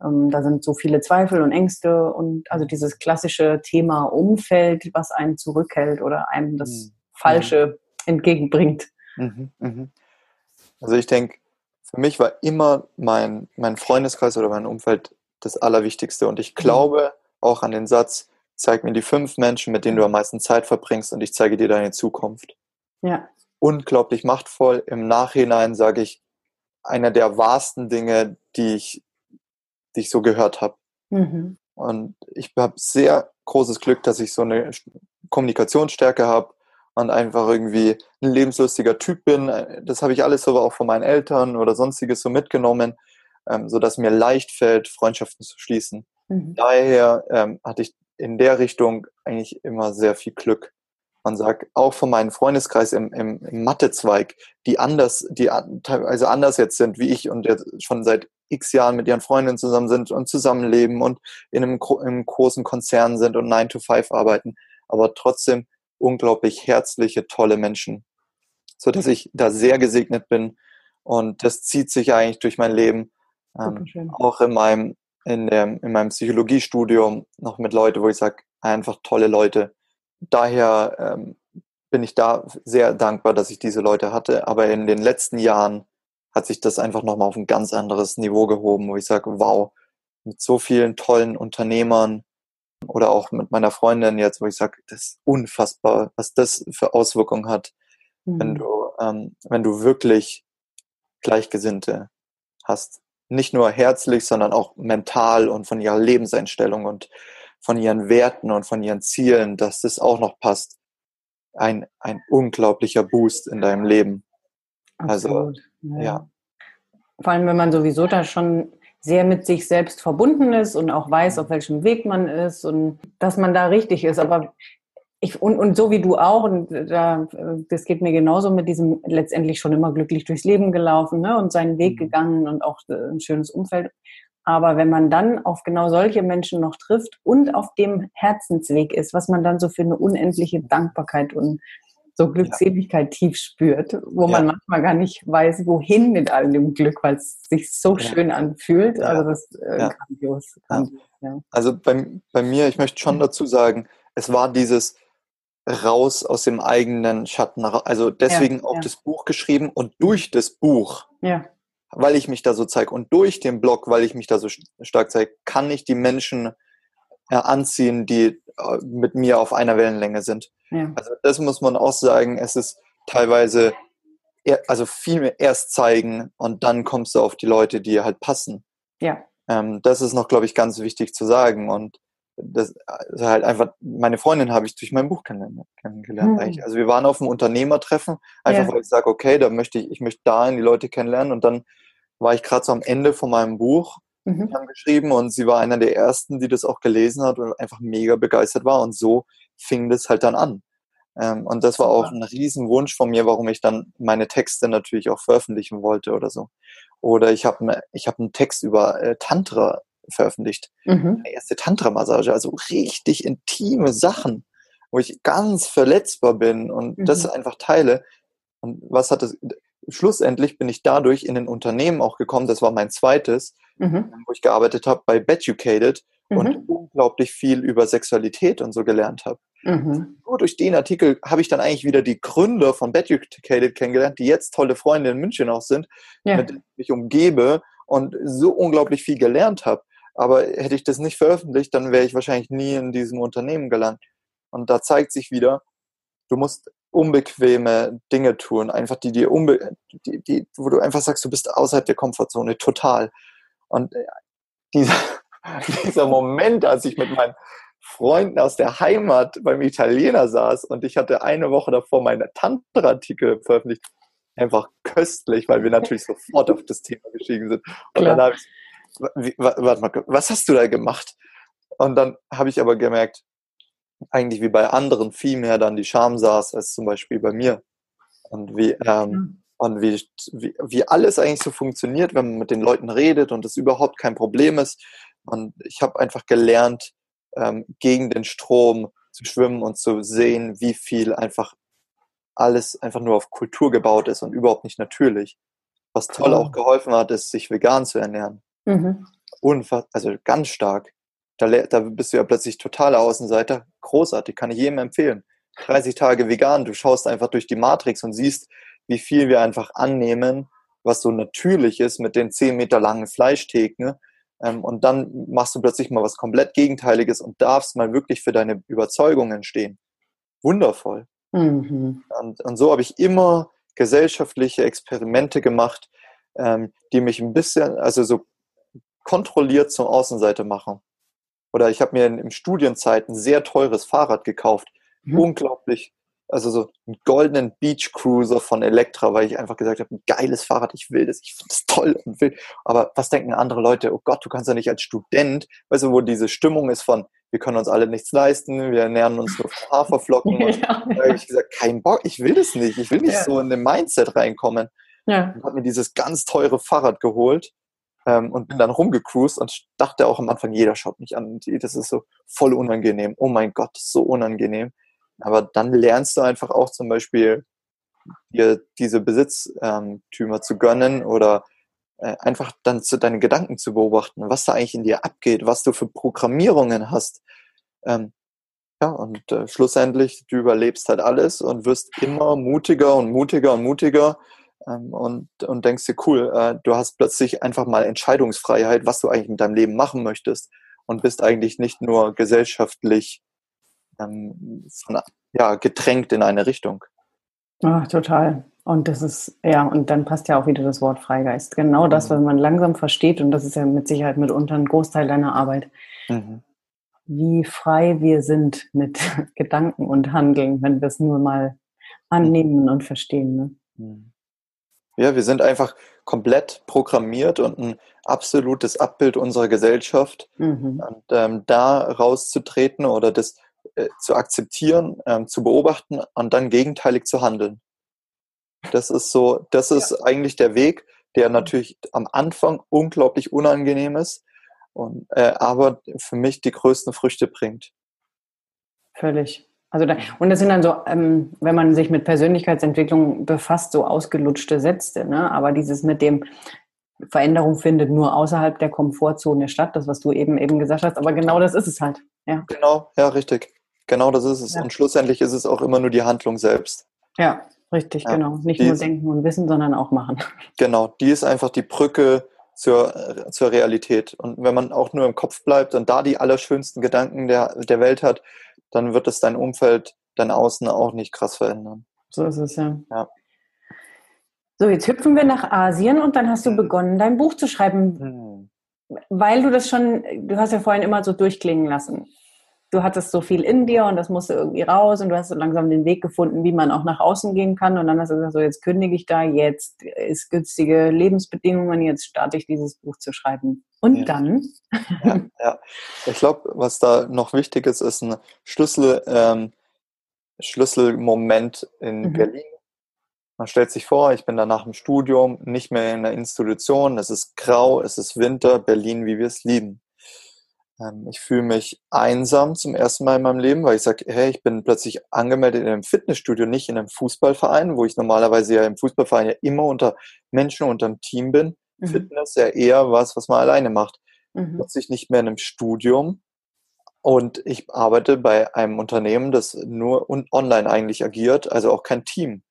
ähm, da sind so viele Zweifel und Ängste und also dieses klassische Thema Umfeld, was einen zurückhält oder einem das mhm. Falsche mhm. entgegenbringt. Mhm, mhm. Also ich denke, für mich war immer mein, mein Freundeskreis oder mein Umfeld das Allerwichtigste. Und ich mhm. glaube auch an den Satz, zeig mir die fünf Menschen, mit denen du am meisten Zeit verbringst und ich zeige dir deine Zukunft. Ja. Unglaublich machtvoll. Im Nachhinein sage ich, einer der wahrsten Dinge, die ich die ich so gehört habe. Mhm. Und ich habe sehr großes Glück, dass ich so eine Kommunikationsstärke habe und einfach irgendwie ein lebenslustiger Typ bin. Das habe ich alles aber auch von meinen Eltern oder sonstiges so mitgenommen, ähm, sodass mir leicht fällt, Freundschaften zu schließen. Mhm. Daher ähm, hatte ich in der Richtung eigentlich immer sehr viel Glück. Man sagt auch von meinem Freundeskreis im, im, im Mathezweig, die anders, die teilweise anders jetzt sind wie ich und jetzt schon seit x Jahren mit ihren Freundinnen zusammen sind und zusammenleben und in einem, in einem großen Konzern sind und 9 to 5 arbeiten, aber trotzdem unglaublich herzliche, tolle Menschen, so dass ich da sehr gesegnet bin und das zieht sich eigentlich durch mein Leben, ähm, auch in meinem in, dem, in meinem Psychologiestudium noch mit Leuten, wo ich sage, einfach tolle Leute. Daher ähm, bin ich da sehr dankbar, dass ich diese Leute hatte. Aber in den letzten Jahren hat sich das einfach nochmal auf ein ganz anderes Niveau gehoben, wo ich sage, wow, mit so vielen tollen Unternehmern oder auch mit meiner Freundin jetzt, wo ich sage, das ist unfassbar, was das für Auswirkungen hat, mhm. wenn du, ähm, wenn du wirklich Gleichgesinnte hast. Nicht nur herzlich, sondern auch mental und von ihrer Lebenseinstellung und von ihren Werten und von ihren Zielen, dass das auch noch passt. Ein, ein unglaublicher Boost in deinem Leben. Also, Absolut. Also, ja. ja. Vor allem, wenn man sowieso da schon sehr mit sich selbst verbunden ist und auch weiß, auf welchem Weg man ist und dass man da richtig ist. Aber ich, und, und so wie du auch, und da, das geht mir genauso mit diesem letztendlich schon immer glücklich durchs Leben gelaufen ne, und seinen Weg mhm. gegangen und auch äh, ein schönes Umfeld. Aber wenn man dann auf genau solche Menschen noch trifft und auf dem Herzensweg ist, was man dann so für eine unendliche Dankbarkeit und so Glückseligkeit ja. tief spürt, wo ja. man manchmal gar nicht weiß, wohin mit all dem Glück, weil es sich so ja. schön anfühlt. Also das ist äh, grandios. grandios also bei, bei mir, ich möchte schon dazu sagen, es war dieses raus aus dem eigenen Schatten. Also deswegen auch das Buch geschrieben und durch das Buch, weil ich mich da so zeige und durch den Blog, weil ich mich da so stark zeige, kann ich die Menschen anziehen, die äh, mit mir auf einer Wellenlänge sind. Ja. Also das muss man auch sagen, es ist teilweise, also viel mehr erst zeigen und dann kommst du auf die Leute, die halt passen. Ja. Ähm, das ist noch, glaube ich, ganz wichtig zu sagen und das ist halt einfach, meine Freundin habe ich durch mein Buch kennengelernt. Mhm. Also wir waren auf einem Unternehmertreffen, einfach ja. weil ich sage, okay, da möchte ich, ich möchte da die Leute kennenlernen und dann war ich gerade so am Ende von meinem Buch mhm. geschrieben und sie war einer der ersten, die das auch gelesen hat und einfach mega begeistert war und so fing das halt dann an. Ähm, und das war auch ein Riesenwunsch von mir, warum ich dann meine Texte natürlich auch veröffentlichen wollte oder so. Oder ich habe ne, ich hab einen Text über äh, Tantra veröffentlicht. Mhm. Meine erste Tantra-Massage, also richtig intime Sachen, wo ich ganz verletzbar bin und mhm. das einfach teile. Und was hat das? Schlussendlich bin ich dadurch in ein Unternehmen auch gekommen, das war mein zweites, mhm. wo ich gearbeitet habe bei Beducated mhm. und unglaublich viel über Sexualität und so gelernt habe. Mhm. Nur durch den Artikel habe ich dann eigentlich wieder die Gründer von Beducated kennengelernt, die jetzt tolle Freunde in München auch sind, ja. mit denen ich mich umgebe und so unglaublich viel gelernt habe. Aber hätte ich das nicht veröffentlicht, dann wäre ich wahrscheinlich nie in diesem Unternehmen gelandet. Und da zeigt sich wieder, du musst unbequeme Dinge tun, einfach die dir unbe die, die, wo du einfach sagst, du bist außerhalb der Komfortzone, total. Und äh, dieser, dieser Moment, als ich mit meinen Freunden aus der Heimat beim Italiener saß und ich hatte eine Woche davor meine Tantra-Artikel veröffentlicht, einfach köstlich, weil wir natürlich sofort auf das Thema gestiegen sind. Und Klar. dann habe ich, warte mal, was hast du da gemacht? Und dann habe ich aber gemerkt, eigentlich wie bei anderen viel mehr dann die Scham saß, als zum Beispiel bei mir. Und wie, ähm, und wie, wie, wie alles eigentlich so funktioniert, wenn man mit den Leuten redet und es überhaupt kein Problem ist. Und ich habe einfach gelernt, ähm, gegen den Strom zu schwimmen und zu sehen, wie viel einfach alles einfach nur auf Kultur gebaut ist und überhaupt nicht natürlich. Was toll auch geholfen hat, ist, sich vegan zu ernähren. Mhm. Unfass also ganz stark. Da, da bist du ja plötzlich totaler Außenseiter. Großartig, kann ich jedem empfehlen. 30 Tage vegan, du schaust einfach durch die Matrix und siehst, wie viel wir einfach annehmen, was so natürlich ist mit den 10 Meter langen Fleischtheken. Ähm, und dann machst du plötzlich mal was komplett Gegenteiliges und darfst mal wirklich für deine Überzeugungen stehen. Wundervoll. Mhm. Und, und, so habe ich immer gesellschaftliche Experimente gemacht, ähm, die mich ein bisschen, also so kontrolliert zum Außenseite machen. Oder ich habe mir in, in Studienzeit ein sehr teures Fahrrad gekauft. Mhm. Unglaublich also so einen goldenen Beach Cruiser von Elektra, weil ich einfach gesagt habe, ein geiles Fahrrad, ich will das, ich finde das toll und will. Aber was denken andere Leute? Oh Gott, du kannst ja nicht als Student, weißt du, wo diese Stimmung ist von, wir können uns alle nichts leisten, wir ernähren uns nur von Haferflocken. ja, da habe ich gesagt, kein Bock, ich will das nicht, ich will nicht ja. so in den Mindset reinkommen. Ja. Und habe mir dieses ganz teure Fahrrad geholt ähm, und bin dann rumgecruised und dachte auch am Anfang, jeder schaut mich an. Das ist so voll unangenehm. Oh mein Gott, so unangenehm. Aber dann lernst du einfach auch zum Beispiel, dir diese Besitztümer zu gönnen oder äh, einfach dann zu deinen Gedanken zu beobachten, was da eigentlich in dir abgeht, was du für Programmierungen hast. Ähm, ja, und äh, schlussendlich, du überlebst halt alles und wirst immer mutiger und mutiger und mutiger und, und denkst dir, cool, äh, du hast plötzlich einfach mal Entscheidungsfreiheit, was du eigentlich mit deinem Leben machen möchtest und bist eigentlich nicht nur gesellschaftlich ähm, von, ja, gedrängt in eine Richtung. Ach, total. Und das ist, ja, und dann passt ja auch wieder das Wort Freigeist. Genau das, mhm. was man langsam versteht, und das ist ja mit Sicherheit mitunter ein Großteil deiner Arbeit, mhm. wie frei wir sind mit Gedanken und Handeln, wenn wir es nur mal annehmen und verstehen. Ne? Ja, wir sind einfach komplett programmiert und ein absolutes Abbild unserer Gesellschaft. Mhm. Und ähm, da rauszutreten oder das äh, zu akzeptieren, ähm, zu beobachten und dann gegenteilig zu handeln. Das ist so, das ist ja. eigentlich der Weg, der natürlich am Anfang unglaublich unangenehm ist, und, äh, aber für mich die größten Früchte bringt. Völlig. Also da, und das sind dann so, ähm, wenn man sich mit Persönlichkeitsentwicklung befasst, so ausgelutschte Sätze. Ne? Aber dieses mit dem Veränderung findet nur außerhalb der Komfortzone statt, das was du eben eben gesagt hast. Aber genau das ist es halt. Ja. Genau, ja, richtig. Genau das ist es. Ja. Und schlussendlich ist es auch immer nur die Handlung selbst. Ja, richtig, ja. genau. Nicht die nur denken und wissen, sondern auch machen. Genau, die ist einfach die Brücke zur, zur Realität. Und wenn man auch nur im Kopf bleibt und da die allerschönsten Gedanken der, der Welt hat, dann wird es dein Umfeld, dein Außen auch nicht krass verändern. So ist es ja. ja. So, jetzt hüpfen wir nach Asien und dann hast du hm. begonnen, dein Buch zu schreiben. Hm. Weil du das schon, du hast ja vorhin immer so durchklingen lassen du hattest so viel in dir und das musste irgendwie raus und du hast so langsam den Weg gefunden, wie man auch nach außen gehen kann. Und dann hast du gesagt, so jetzt kündige ich da, jetzt ist günstige Lebensbedingungen, jetzt starte ich dieses Buch zu schreiben. Und ja. dann? Ja, ja. Ich glaube, was da noch wichtig ist, ist ein Schlüssel, ähm, Schlüsselmoment in mhm. Berlin. Man stellt sich vor, ich bin da nach dem Studium nicht mehr in einer Institution, es ist grau, es ist Winter, Berlin, wie wir es lieben. Ähm, ich fühle mich einsam zum ersten Mal in meinem Leben, weil ich sage, hey, ich bin plötzlich angemeldet in einem Fitnessstudio, nicht in einem Fußballverein, wo ich normalerweise ja im Fußballverein ja immer unter Menschen, unter einem Team bin. Mhm. Fitness ja eher was, was man alleine macht. Mhm. Plötzlich nicht mehr in einem Studium. Und ich arbeite bei einem Unternehmen, das nur online eigentlich agiert, also auch kein Team.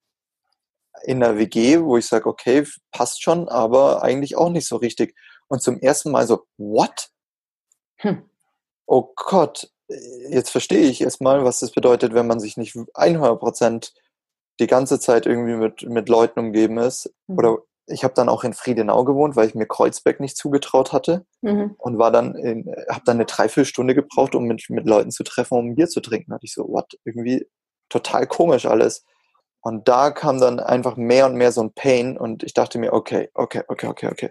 In der WG, wo ich sage, okay, passt schon, aber eigentlich auch nicht so richtig. Und zum ersten Mal so, what? Hm. Oh Gott, jetzt verstehe ich erstmal, was das bedeutet, wenn man sich nicht 100 Prozent die ganze Zeit irgendwie mit, mit Leuten umgeben ist. Mhm. Oder ich habe dann auch in Friedenau gewohnt, weil ich mir Kreuzberg nicht zugetraut hatte mhm. und war dann habe dann eine Dreiviertelstunde gebraucht, um mit, mit Leuten zu treffen, um ein Bier zu trinken. Da hatte ich so, what, irgendwie total komisch alles. Und da kam dann einfach mehr und mehr so ein Pain und ich dachte mir, okay, okay, okay, okay, okay.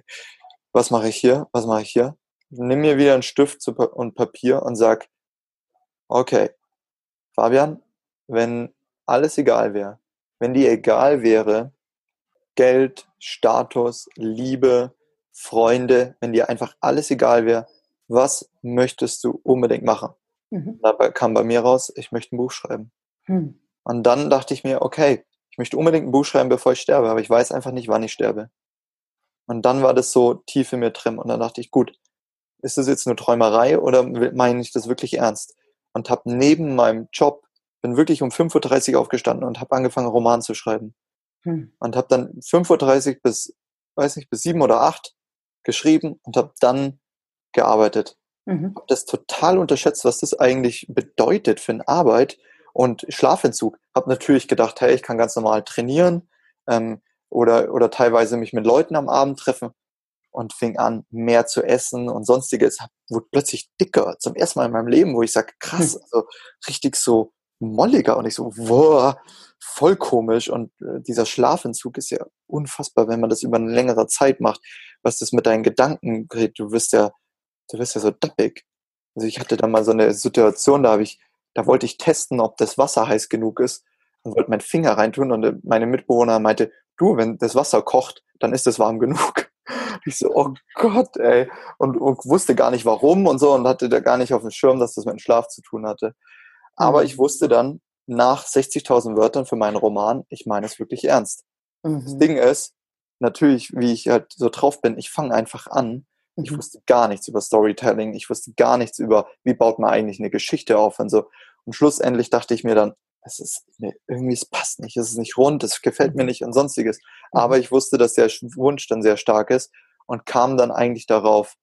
Was mache ich hier? Was mache ich hier? Nimm mir wieder einen Stift und Papier und sag, okay, Fabian, wenn alles egal wäre, wenn dir egal wäre, Geld, Status, Liebe, Freunde, wenn dir einfach alles egal wäre, was möchtest du unbedingt machen? Mhm. Dabei kam bei mir raus, ich möchte ein Buch schreiben. Mhm. Und dann dachte ich mir, okay, ich möchte unbedingt ein Buch schreiben, bevor ich sterbe, aber ich weiß einfach nicht, wann ich sterbe. Und dann war das so tief in mir drin und dann dachte ich, gut, ist das jetzt nur Träumerei oder meine ich das wirklich ernst? Und habe neben meinem Job, bin wirklich um 5.30 Uhr aufgestanden und habe angefangen, Roman zu schreiben. Hm. Und habe dann 5.30 Uhr bis, weiß nicht, bis 7 oder 8 geschrieben und habe dann gearbeitet. Mhm. Habe das total unterschätzt, was das eigentlich bedeutet für eine Arbeit und Schlafentzug. Habe natürlich gedacht, hey, ich kann ganz normal trainieren ähm, oder, oder teilweise mich mit Leuten am Abend treffen und fing an, mehr zu essen und sonstiges. Wurde plötzlich dicker, zum ersten Mal in meinem Leben, wo ich sage, krass, hm. also richtig so molliger und ich so, wow, voll komisch und äh, dieser Schlafentzug ist ja unfassbar, wenn man das über eine längere Zeit macht, was das mit deinen Gedanken geht, du wirst ja, du wirst ja so dappig. Also ich hatte da mal so eine Situation, da habe ich, da wollte ich testen, ob das Wasser heiß genug ist und wollte meinen Finger reintun und äh, meine Mitbewohner meinte, du, wenn das Wasser kocht, dann ist es warm genug. Ich so, oh Gott, ey. Und, und wusste gar nicht warum und so und hatte da gar nicht auf dem Schirm, dass das mit dem Schlaf zu tun hatte. Aber ich mhm. wusste dann nach 60.000 Wörtern für meinen Roman, ich meine es wirklich ernst. Mhm. Das Ding ist, natürlich, wie ich halt so drauf bin, ich fange einfach an. Ich mhm. wusste gar nichts über Storytelling. Ich wusste gar nichts über, wie baut man eigentlich eine Geschichte auf und so. Und schlussendlich dachte ich mir dann, es ist, nee, irgendwie, es passt nicht, es ist nicht rund, es gefällt mir mhm. nicht und sonstiges. Aber mhm. ich wusste, dass der Wunsch dann sehr stark ist und kam dann eigentlich darauf,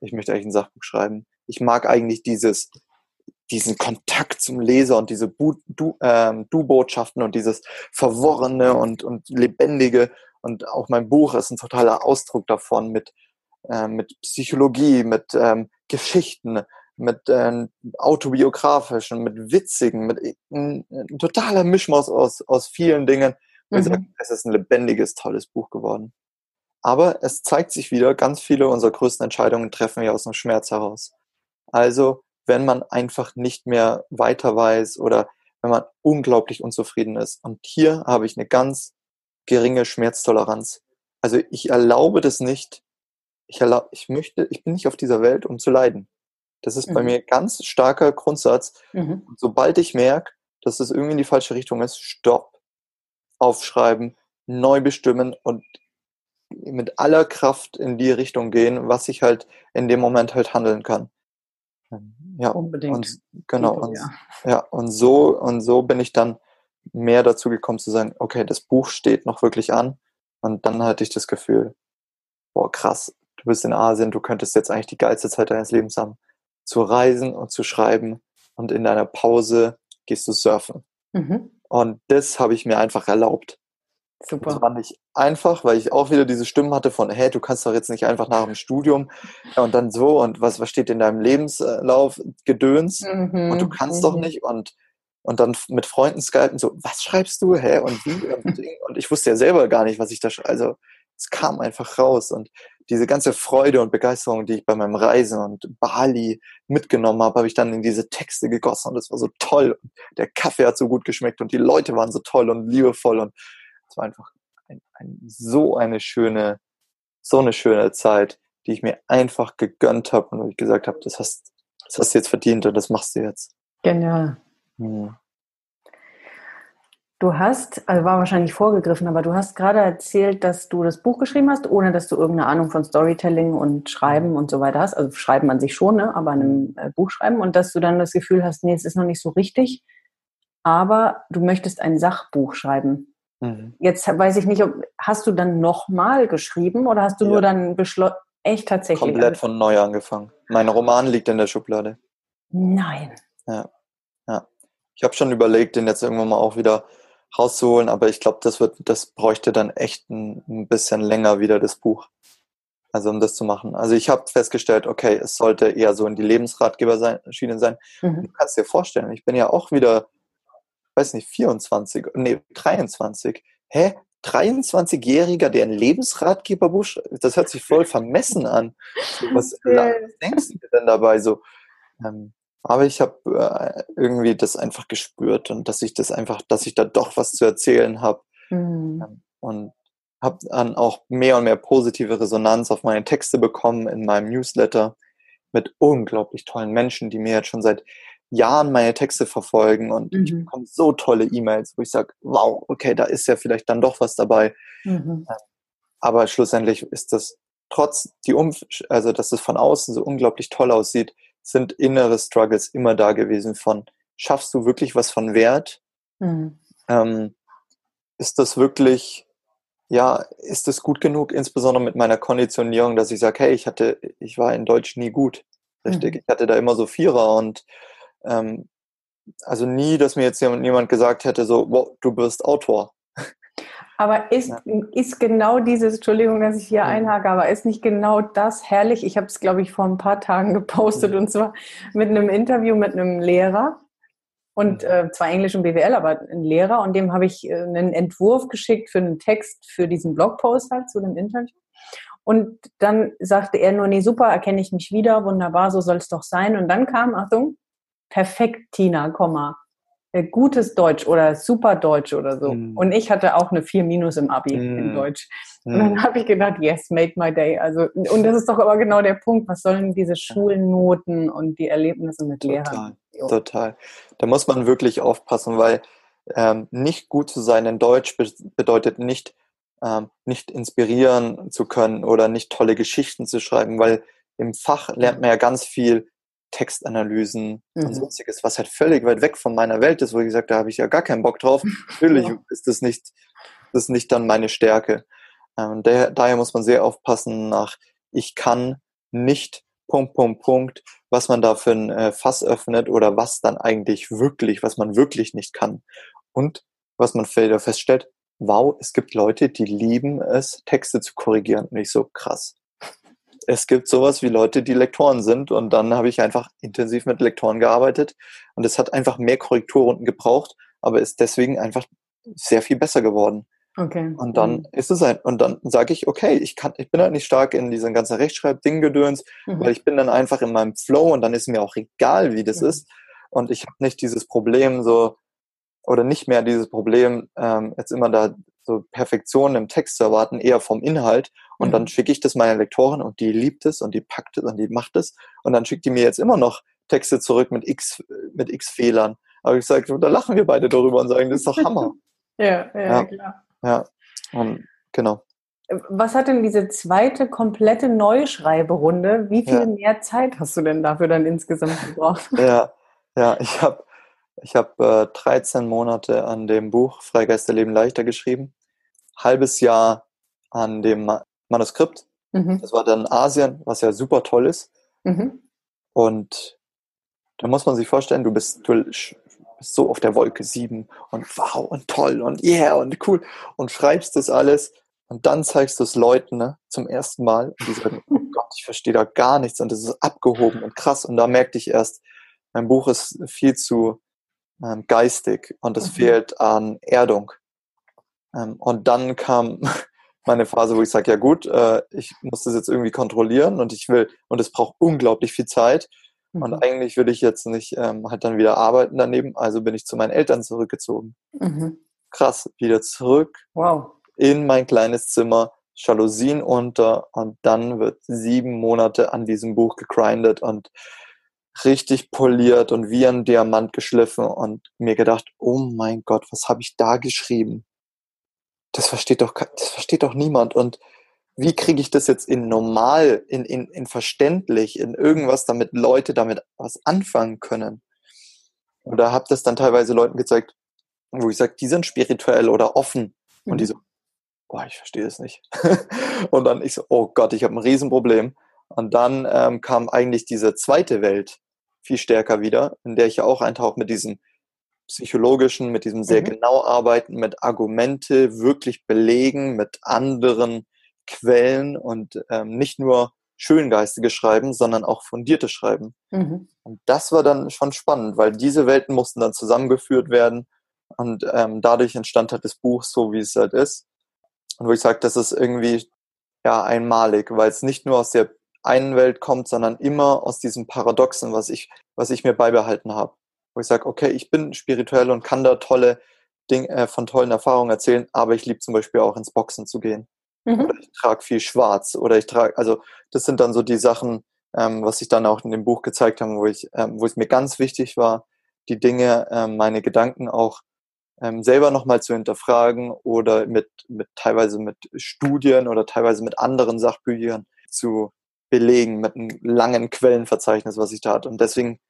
ich möchte eigentlich ein Sachbuch schreiben. Ich mag eigentlich dieses, diesen Kontakt zum Leser und diese ähm, Du-Botschaften und dieses Verworrene und, und Lebendige. Und auch mein Buch ist ein totaler Ausdruck davon mit, äh, mit Psychologie, mit ähm, Geschichten, mit ähm, autobiografischen, mit witzigen, mit ein, ein totaler Mischmaus aus, aus vielen Dingen, Mhm. Es ist ein lebendiges, tolles Buch geworden. Aber es zeigt sich wieder, ganz viele unserer größten Entscheidungen treffen wir aus dem Schmerz heraus. Also, wenn man einfach nicht mehr weiter weiß oder wenn man unglaublich unzufrieden ist. Und hier habe ich eine ganz geringe Schmerztoleranz. Also ich erlaube das nicht. Ich erlaube, ich möchte, ich bin nicht auf dieser Welt, um zu leiden. Das ist mhm. bei mir ganz starker Grundsatz. Mhm. Sobald ich merke, dass es irgendwie in die falsche Richtung ist, stopp, aufschreiben, neu bestimmen und mit aller Kraft in die Richtung gehen, was ich halt in dem Moment halt handeln kann. Ja, unbedingt. Und, genau. Und, ja. ja, und so, und so bin ich dann mehr dazu gekommen zu sagen, okay, das Buch steht noch wirklich an. Und dann hatte ich das Gefühl, boah, krass, du bist in Asien, du könntest jetzt eigentlich die geilste Zeit deines Lebens haben, zu reisen und zu schreiben. Und in deiner Pause gehst du surfen. Mhm. Und das habe ich mir einfach erlaubt. Super. Das war nicht einfach, weil ich auch wieder diese Stimmen hatte von, hey, du kannst doch jetzt nicht einfach nach dem Studium und dann so und was, was steht in deinem Lebenslauf, Gedöns mhm. und du kannst mhm. doch nicht und, und dann mit Freunden skypen so, was schreibst du, hä, und wie und, und ich wusste ja selber gar nicht, was ich da schreibe, also es kam einfach raus und diese ganze Freude und Begeisterung, die ich bei meinem Reisen und Bali mitgenommen habe, habe ich dann in diese Texte gegossen und das war so toll. Der Kaffee hat so gut geschmeckt und die Leute waren so toll und liebevoll und es war einfach ein, ein, so eine schöne, so eine schöne Zeit, die ich mir einfach gegönnt habe und wo ich gesagt habe, das hast, das hast du jetzt verdient und das machst du jetzt. Genial. Hm. Du hast, also war wahrscheinlich vorgegriffen, aber du hast gerade erzählt, dass du das Buch geschrieben hast, ohne dass du irgendeine Ahnung von Storytelling und Schreiben und so weiter hast. Also Schreiben an sich schon, ne? aber an einem äh, Buch schreiben und dass du dann das Gefühl hast, nee, es ist noch nicht so richtig, aber du möchtest ein Sachbuch schreiben. Mhm. Jetzt weiß ich nicht, ob, hast du dann nochmal geschrieben oder hast du ja. nur dann beschlossen, echt tatsächlich? Komplett von neu angefangen. Mein Roman liegt in der Schublade. Nein. Ja. ja. Ich habe schon überlegt, den jetzt irgendwann mal auch wieder rauszuholen, aber ich glaube, das wird, das bräuchte dann echt ein, ein, bisschen länger wieder das Buch. Also um das zu machen. Also ich habe festgestellt, okay, es sollte eher so in die Lebensratgeber-Schiene sein. Mhm. Du kannst dir vorstellen, ich bin ja auch wieder weiß nicht, 24, nee, 23. Hä? 23-Jähriger, der ein Lebensratgeberbuch, das hört sich voll vermessen an. Was, denkst du denn dabei so? Ähm, aber ich habe äh, irgendwie das einfach gespürt und dass ich das einfach, dass ich da doch was zu erzählen habe. Mhm. Ähm, und habe dann auch mehr und mehr positive Resonanz auf meine Texte bekommen in meinem Newsletter mit unglaublich tollen Menschen, die mir jetzt schon seit Jahren meine Texte verfolgen und mhm. ich bekomme so tolle E-Mails, wo ich sage, wow, okay, da ist ja vielleicht dann doch was dabei. Mhm. Aber schlussendlich ist das trotz die Umf also dass es von außen so unglaublich toll aussieht, sind innere Struggles immer da gewesen von schaffst du wirklich was von Wert? Mhm. Ähm, ist das wirklich ja, ist es gut genug, insbesondere mit meiner Konditionierung, dass ich sage, hey, ich hatte, ich war in Deutsch nie gut. Richtig. Mhm. Ich hatte da immer so Vierer und ähm, also nie, dass mir jetzt jemand gesagt hätte, so, wow, du bist Autor. Aber ist, ist genau dieses, Entschuldigung, dass ich hier einhake, aber ist nicht genau das herrlich? Ich habe es, glaube ich, vor ein paar Tagen gepostet und zwar mit einem Interview mit einem Lehrer und äh, zwar Englisch und BWL, aber ein Lehrer und dem habe ich äh, einen Entwurf geschickt für einen Text für diesen Blogpost halt zu dem Interview. Und dann sagte er nur, nee, super, erkenne ich mich wieder, wunderbar, so soll es doch sein. Und dann kam, Achtung, perfekt, Tina, Komma. Äh, gutes Deutsch oder super Deutsch oder so. Mm. Und ich hatte auch eine 4 minus im Abi mm. in Deutsch. Und mm. dann habe ich gedacht, yes, made my day. Also, und das ist doch aber genau der Punkt. Was sollen diese Schulnoten und die Erlebnisse mit total, Lehrern? Jo. Total. Da muss man wirklich aufpassen, weil ähm, nicht gut zu sein in Deutsch bedeutet nicht, ähm, nicht inspirieren zu können oder nicht tolle Geschichten zu schreiben, weil im Fach lernt man ja ganz viel Textanalysen mhm. und sonstiges, was halt völlig weit weg von meiner Welt ist, wo ich gesagt, da habe ich ja gar keinen Bock drauf. Natürlich ja. ist das nicht, das ist nicht dann meine Stärke. Ähm, daher, daher muss man sehr aufpassen nach, ich kann nicht Punkt, Punkt, Punkt, was man da für ein äh, Fass öffnet oder was dann eigentlich wirklich, was man wirklich nicht kann. Und was man feststellt, wow, es gibt Leute, die lieben es, Texte zu korrigieren. Nicht so krass es gibt sowas wie Leute, die Lektoren sind und dann habe ich einfach intensiv mit Lektoren gearbeitet und es hat einfach mehr Korrekturrunden gebraucht, aber ist deswegen einfach sehr viel besser geworden. Okay. Und dann mhm. ist es ein, und dann sage ich, okay, ich kann, ich bin halt nicht stark in diesem ganzen Rechtschreib-Ding-Gedöns, mhm. weil ich bin dann einfach in meinem Flow und dann ist mir auch egal, wie das mhm. ist. Und ich habe nicht dieses Problem so, oder nicht mehr dieses Problem, ähm, jetzt immer da so Perfektion im Text zu erwarten, eher vom Inhalt. Und mhm. dann schicke ich das meiner Lektorin und die liebt es und die packt es und die macht es. Und dann schickt die mir jetzt immer noch Texte zurück mit X, mit X Fehlern. Aber ich sage, da lachen wir beide darüber und sagen, das ist doch Hammer. ja, ja, ja, klar. Ja, und genau. Was hat denn diese zweite komplette Neuschreiberunde? Wie viel ja. mehr Zeit hast du denn dafür dann insgesamt gebraucht? ja, ja, ich habe ich hab, äh, 13 Monate an dem Buch Freigeisterleben leichter geschrieben, halbes Jahr an dem Ma Manuskript. Mhm. Das war dann Asien, was ja super toll ist. Mhm. Und da muss man sich vorstellen, du bist, du bist so auf der Wolke 7 und wow und toll und yeah und cool und schreibst das alles und dann zeigst du es Leuten ne, zum ersten Mal und die sagen, oh Gott, ich verstehe da gar nichts und das ist abgehoben und krass und da merkte ich erst, mein Buch ist viel zu ähm, geistig und es mhm. fehlt an Erdung. Ähm, und dann kam meine Phase, wo ich sage, ja gut, äh, ich muss das jetzt irgendwie kontrollieren und ich will, und es braucht unglaublich viel Zeit Mhm. Und eigentlich will ich jetzt nicht ähm, halt dann wieder arbeiten daneben, also bin ich zu meinen Eltern zurückgezogen. Mhm. Krass, wieder zurück wow. in mein kleines Zimmer, Jalousien unter und dann wird sieben Monate an diesem Buch gegrindet und richtig poliert und wie ein Diamant geschliffen und mir gedacht, oh mein Gott, was habe ich da geschrieben? Das versteht doch, das versteht doch niemand und wie kriege ich das jetzt in normal, in, in, in verständlich, in irgendwas, damit Leute damit was anfangen können. Oder habe das dann teilweise Leuten gezeigt, wo ich sage, die sind spirituell oder offen. Mhm. Und die mhm. so, boah, ich verstehe das nicht. und dann ich so, oh Gott, ich habe ein Riesenproblem. Und dann ähm, kam eigentlich diese zweite Welt viel stärker wieder, in der ich ja auch eintauche mit diesem psychologischen, mit diesem sehr mhm. genau arbeiten, mit Argumente wirklich belegen, mit anderen Quellen und ähm, nicht nur schöngeistige Schreiben, sondern auch fundierte Schreiben. Mhm. Und das war dann schon spannend, weil diese Welten mussten dann zusammengeführt werden und ähm, dadurch entstand halt das Buch so, wie es halt ist. Und wo ich sage, das ist irgendwie ja einmalig, weil es nicht nur aus der einen Welt kommt, sondern immer aus diesem Paradoxen, was ich, was ich mir beibehalten habe. Wo ich sage, okay, ich bin spirituell und kann da tolle Dinge äh, von tollen Erfahrungen erzählen, aber ich liebe zum Beispiel auch ins Boxen zu gehen. Mhm. Oder ich trage viel schwarz. Oder ich trage, also das sind dann so die Sachen, ähm, was ich dann auch in dem Buch gezeigt habe, wo ich, ähm, wo es mir ganz wichtig war, die Dinge, ähm, meine Gedanken auch ähm, selber nochmal zu hinterfragen oder mit, mit teilweise mit Studien oder teilweise mit anderen Sachbüchern zu belegen, mit einem langen Quellenverzeichnis, was ich da hatte. Und deswegen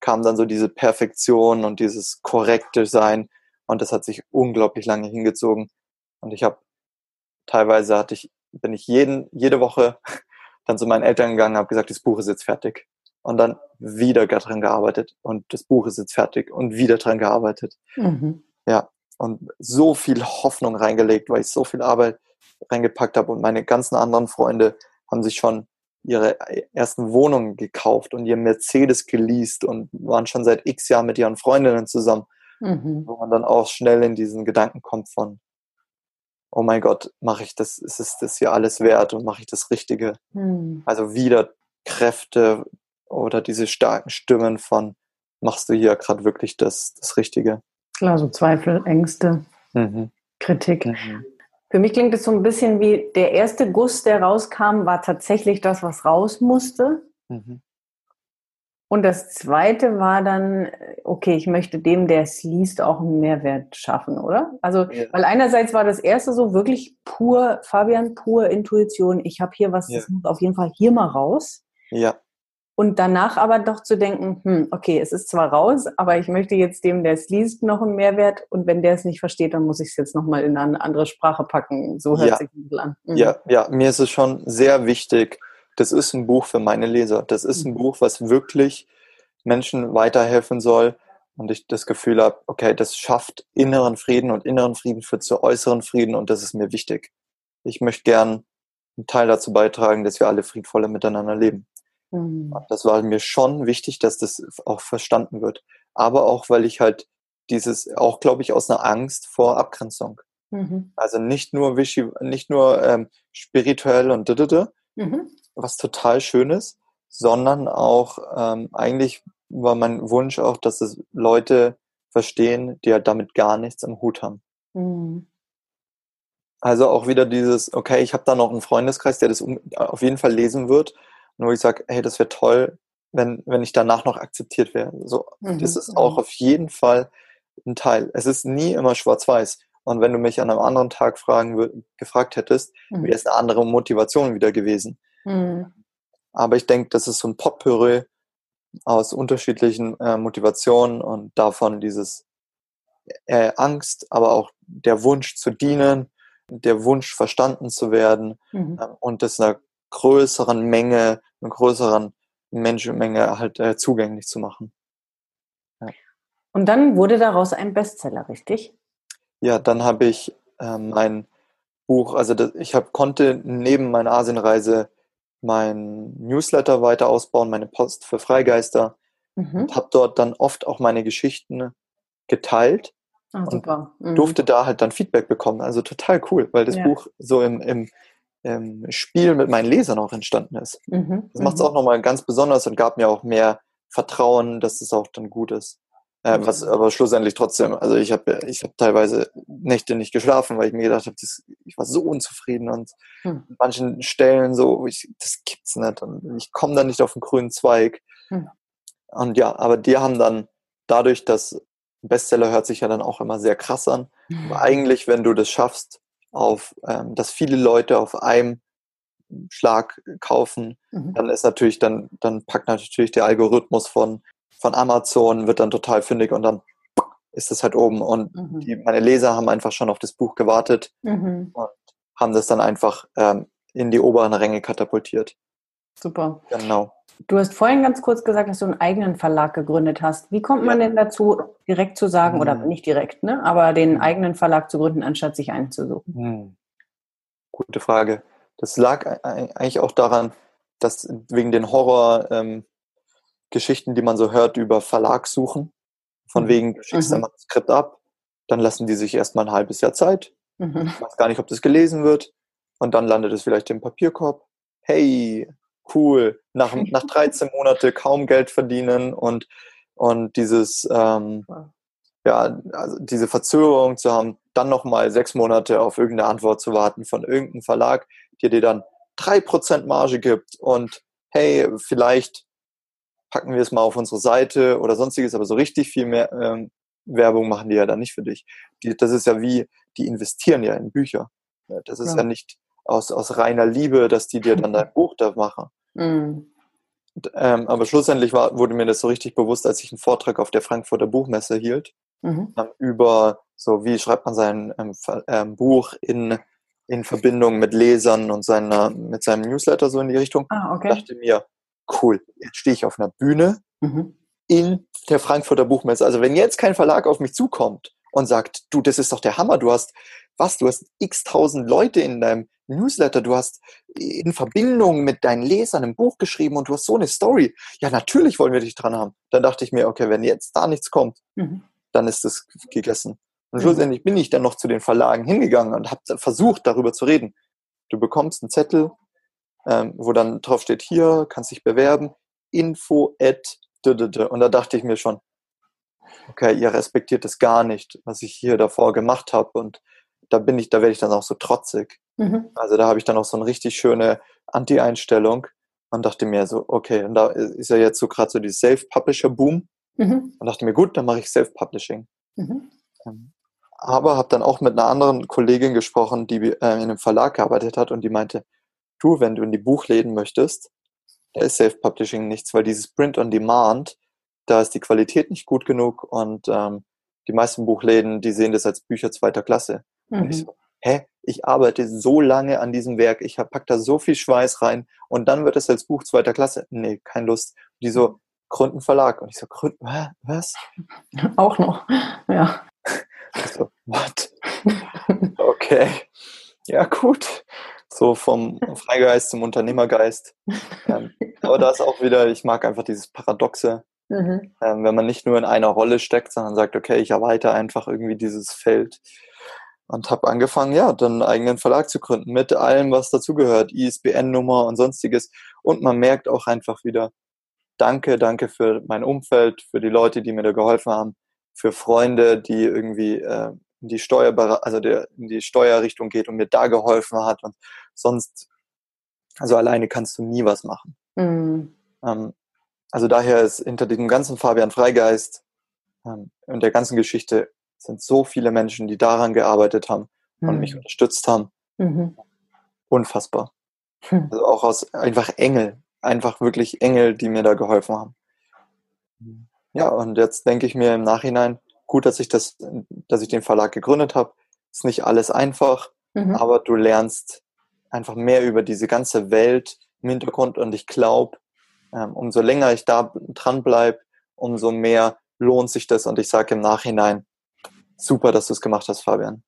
kam dann so diese Perfektion und dieses korrekte Sein und das hat sich unglaublich lange hingezogen. Und ich habe teilweise hatte ich, bin ich jeden, jede Woche dann zu meinen Eltern gegangen, habe gesagt, das Buch ist jetzt fertig. Und dann wieder dran gearbeitet und das Buch ist jetzt fertig und wieder dran gearbeitet. Mhm. Ja, und so viel Hoffnung reingelegt, weil ich so viel Arbeit reingepackt habe und meine ganzen anderen Freunde haben sich schon ihre ersten Wohnungen gekauft und ihr Mercedes geleast und waren schon seit x Jahren mit ihren Freundinnen zusammen, mhm. wo man dann auch schnell in diesen Gedanken kommt von, oh mein Gott, mache ich das, ist es das hier alles wert und mache ich das Richtige? Hm. Also wieder Kräfte oder diese starken Stimmen von, machst du hier gerade wirklich das, das Richtige? Klar, so Zweifel, Ängste, mhm. Kritik. Für mich klingt es so ein bisschen wie der erste Guss, der rauskam, war tatsächlich das, was raus musste. Mhm. Und das zweite war dann, okay, ich möchte dem, der es liest, auch einen Mehrwert schaffen, oder? Also, ja. weil einerseits war das erste so wirklich pur, Fabian, pur Intuition. Ich habe hier was, ja. das muss auf jeden Fall hier mal raus. Ja. Und danach aber doch zu denken, hm, okay, es ist zwar raus, aber ich möchte jetzt dem, der es liest, noch einen Mehrwert. Und wenn der es nicht versteht, dann muss ich es jetzt nochmal in eine andere Sprache packen. So hört ja. sich das an. Mhm. Ja, ja, mir ist es schon sehr wichtig, das ist ein Buch für meine Leser. Das ist ein mhm. Buch, was wirklich Menschen weiterhelfen soll und ich das Gefühl habe, okay, das schafft inneren Frieden und inneren Frieden führt zu äußeren Frieden und das ist mir wichtig. Ich möchte gern einen Teil dazu beitragen, dass wir alle friedvoller miteinander leben. Mhm. Das war mir schon wichtig, dass das auch verstanden wird. Aber auch, weil ich halt dieses, auch glaube ich, aus einer Angst vor Abgrenzung. Mhm. Also nicht nur Wischi, nicht nur ähm, spirituell und mhm. was total schön ist, sondern auch ähm, eigentlich war mein Wunsch auch, dass es Leute verstehen, die halt damit gar nichts am Hut haben. Mhm. Also auch wieder dieses, okay, ich habe da noch einen Freundeskreis, der das auf jeden Fall lesen wird, wo ich sage, hey, das wäre toll, wenn, wenn ich danach noch akzeptiert wäre. So, mhm. das ist auch auf jeden Fall ein Teil. Es ist nie immer schwarz-weiß. Und wenn du mich an einem anderen Tag fragen, gefragt hättest, mhm. wäre es eine andere Motivation wieder gewesen. Mhm. Aber ich denke, das ist so ein Potpourri aus unterschiedlichen äh, Motivationen und davon dieses äh, Angst, aber auch der Wunsch zu dienen, der Wunsch verstanden zu werden mhm. äh, und das einer größeren Menge, einer größeren Menschenmenge halt äh, zugänglich zu machen. Ja. Und dann wurde daraus ein Bestseller, richtig? Ja, dann habe ich äh, mein Buch, also das, ich hab, konnte neben meiner Asienreise mein Newsletter weiter ausbauen, meine Post für Freigeister mhm. und habe dort dann oft auch meine Geschichten geteilt ah, und mhm. durfte da halt dann Feedback bekommen. Also total cool, weil das ja. Buch so im, im, im, Spiel mit meinen Lesern auch entstanden ist. Mhm. Das macht es mhm. auch nochmal ganz besonders und gab mir auch mehr Vertrauen, dass es auch dann gut ist. Äh, was aber schlussendlich trotzdem, also ich habe ich hab teilweise Nächte nicht geschlafen, weil ich mir gedacht habe, ich war so unzufrieden und hm. an manchen Stellen so, ich, das gibt's nicht und ich komme da nicht auf den grünen Zweig. Hm. Und ja, aber die haben dann dadurch, dass Bestseller hört sich ja dann auch immer sehr krass an. Mhm. Aber eigentlich, wenn du das schaffst, auf, ähm, dass viele Leute auf einem Schlag kaufen, mhm. dann ist natürlich, dann, dann packt natürlich der Algorithmus von von Amazon, wird dann total fündig und dann ist es halt oben. Und mhm. die, meine Leser haben einfach schon auf das Buch gewartet mhm. und haben das dann einfach ähm, in die oberen Ränge katapultiert. Super. Genau. Du hast vorhin ganz kurz gesagt, dass du einen eigenen Verlag gegründet hast. Wie kommt man ja. denn dazu, direkt zu sagen, mhm. oder nicht direkt, ne, aber den mhm. eigenen Verlag zu gründen, anstatt sich einen zu suchen? Mhm. Gute Frage. Das lag eigentlich auch daran, dass wegen den Horror, ähm, die man so hört über Verlagssuchen. Von mhm. wegen, du schickst mhm. ein Manuskript ab, dann lassen die sich erstmal ein halbes Jahr Zeit. Mhm. Ich weiß gar nicht, ob das gelesen wird. Und dann landet es vielleicht im Papierkorb. Hey, cool. Nach, nach 13 Monate kaum Geld verdienen und, und dieses, ähm, ja, also diese Verzögerung zu haben, dann nochmal sechs Monate auf irgendeine Antwort zu warten von irgendeinem Verlag, der dir dann drei Prozent Marge gibt und hey, vielleicht packen wir es mal auf unsere Seite oder sonstiges, aber so richtig viel mehr ähm, Werbung machen die ja dann nicht für dich. Die, das ist ja wie, die investieren ja in Bücher. Das ist ja, ja nicht aus, aus reiner Liebe, dass die dir dann dein Buch da machen. Mhm. Ähm, aber schlussendlich war, wurde mir das so richtig bewusst, als ich einen Vortrag auf der Frankfurter Buchmesse hielt, mhm. ähm, über so, wie schreibt man sein ähm, ähm, Buch in, in Verbindung mit Lesern und seiner, mit seinem Newsletter so in die Richtung. Ah, okay. dachte mir, cool, jetzt stehe ich auf einer Bühne mhm. in der Frankfurter Buchmesse. Also wenn jetzt kein Verlag auf mich zukommt und sagt, du, das ist doch der Hammer, du hast was, du hast x tausend Leute in deinem Newsletter, du hast in Verbindung mit deinen Lesern ein Buch geschrieben und du hast so eine Story. Ja, natürlich wollen wir dich dran haben. Dann dachte ich mir, okay, wenn jetzt da nichts kommt, mhm. dann ist das gegessen. Und mhm. schlussendlich bin ich dann noch zu den Verlagen hingegangen und habe versucht, darüber zu reden. Du bekommst einen Zettel, ähm, wo dann drauf steht, hier kannst dich bewerben, info at und da dachte ich mir schon, okay, ihr respektiert es gar nicht, was ich hier davor gemacht habe und da bin ich, da werde ich dann auch so trotzig. Mhm. Also da habe ich dann auch so eine richtig schöne Anti-Einstellung und dachte mir so, okay, und da ist ja jetzt so gerade so die Self-Publisher-Boom mhm. und dachte mir, gut, dann mache ich Self-Publishing. Mhm. Ähm, aber habe dann auch mit einer anderen Kollegin gesprochen, die äh, in einem Verlag gearbeitet hat und die meinte, du, wenn du in die Buchläden möchtest, da ist Self-Publishing nichts, weil dieses Print on Demand, da ist die Qualität nicht gut genug und ähm, die meisten Buchläden, die sehen das als Bücher zweiter Klasse. Mhm. Und ich mhm. so, hä, ich arbeite so lange an diesem Werk, ich pack da so viel Schweiß rein und dann wird es als Buch zweiter Klasse. Nee, keine Lust. Und die so, gründen Verlag. Und ich so, gründen, was? Auch noch, ja. Ich so, what? Okay. Ja, gut so vom Freigeist zum Unternehmergeist. Ähm, aber da ist auch wieder, ich mag einfach dieses Paradoxe, mhm. ähm, wenn man nicht nur in einer Rolle steckt, sondern sagt, okay, ich erweitere einfach irgendwie dieses Feld. und habe angefangen, ja, dann einen eigenen Verlag zu gründen mit allem, was dazugehört, ISBN-Nummer und sonstiges. Und man merkt auch einfach wieder, danke, danke für mein Umfeld, für die Leute, die mir da geholfen haben, für Freunde, die irgendwie äh, in die Steuerber also der, in die Steuerrichtung geht und mir da geholfen hat und sonst, also alleine kannst du nie was machen. Mhm. Ähm, also daher ist hinter diesem ganzen Fabian Freigeist ähm, und der ganzen Geschichte sind so viele Menschen, die daran gearbeitet haben mhm. und mich mhm. unterstützt haben. Mhm. Unfassbar. Mhm. Also auch aus einfach Engel, einfach wirklich Engel, die mir da geholfen haben. Ja, und jetzt denke ich mir im Nachhinein, gut, dass ich das, dass ich den Verlag gegründet habe. Ist nicht alles einfach, mhm. aber du lernst einfach mehr über diese ganze Welt im Hintergrund und ich glaube, ähm, umso länger ich da dran bleibe, umso mehr lohnt sich das und ich sage im Nachhinein, super, dass du es gemacht hast, Fabian.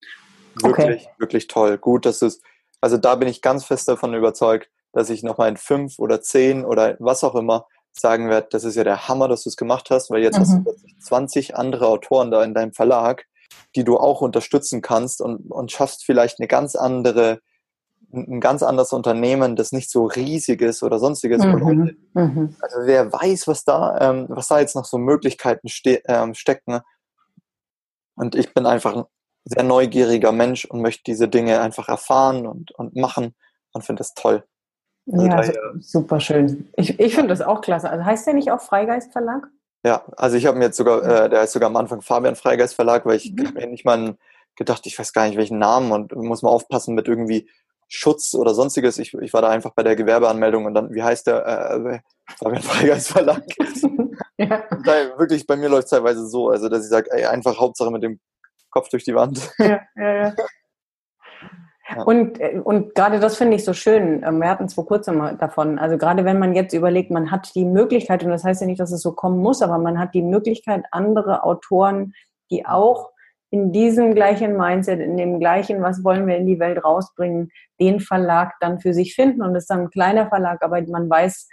Wirklich, okay. wirklich toll. Gut, dass du es, also da bin ich ganz fest davon überzeugt, dass ich nochmal in fünf oder zehn oder was auch immer sagen werde, das ist ja der Hammer, dass du es gemacht hast, weil jetzt mhm. hast du 20 andere Autoren da in deinem Verlag, die du auch unterstützen kannst und, und schaffst vielleicht eine ganz andere, ein ganz anderes Unternehmen, das nicht so riesig ist oder sonstiges. Mhm. Mhm. Also wer weiß, was da, ähm, was da jetzt noch so Möglichkeiten ste ähm, stecken. Und ich bin einfach ein sehr neugieriger Mensch und möchte diese Dinge einfach erfahren und, und machen und finde das toll. Also ja, also, super schön. Ich, ich finde das auch klasse. Also heißt der nicht auch Freigeist Verlag? Ja, also ich habe mir jetzt sogar, äh, der heißt sogar am Anfang Fabian Freigeist Verlag, weil ich mhm. mir nicht mal gedacht, ich weiß gar nicht welchen Namen und muss mal aufpassen mit irgendwie Schutz oder sonstiges. Ich, ich war da einfach bei der Gewerbeanmeldung und dann, wie heißt der? Äh, äh Fabian Freigeist Verlag. ja. Da, wirklich, bei mir läuft es teilweise so, also dass ich sage, ey, einfach Hauptsache mit dem Kopf durch die Wand. Ja, ja, ja. Und, äh, und gerade das finde ich so schön. Ähm, wir hatten es vor kurzem davon. Also gerade wenn man jetzt überlegt, man hat die Möglichkeit, und das heißt ja nicht, dass es so kommen muss, aber man hat die Möglichkeit, andere Autoren, die auch in diesem gleichen Mindset, in dem gleichen, was wollen wir in die Welt rausbringen, den Verlag dann für sich finden. Und es ist dann ein kleiner Verlag, aber man weiß,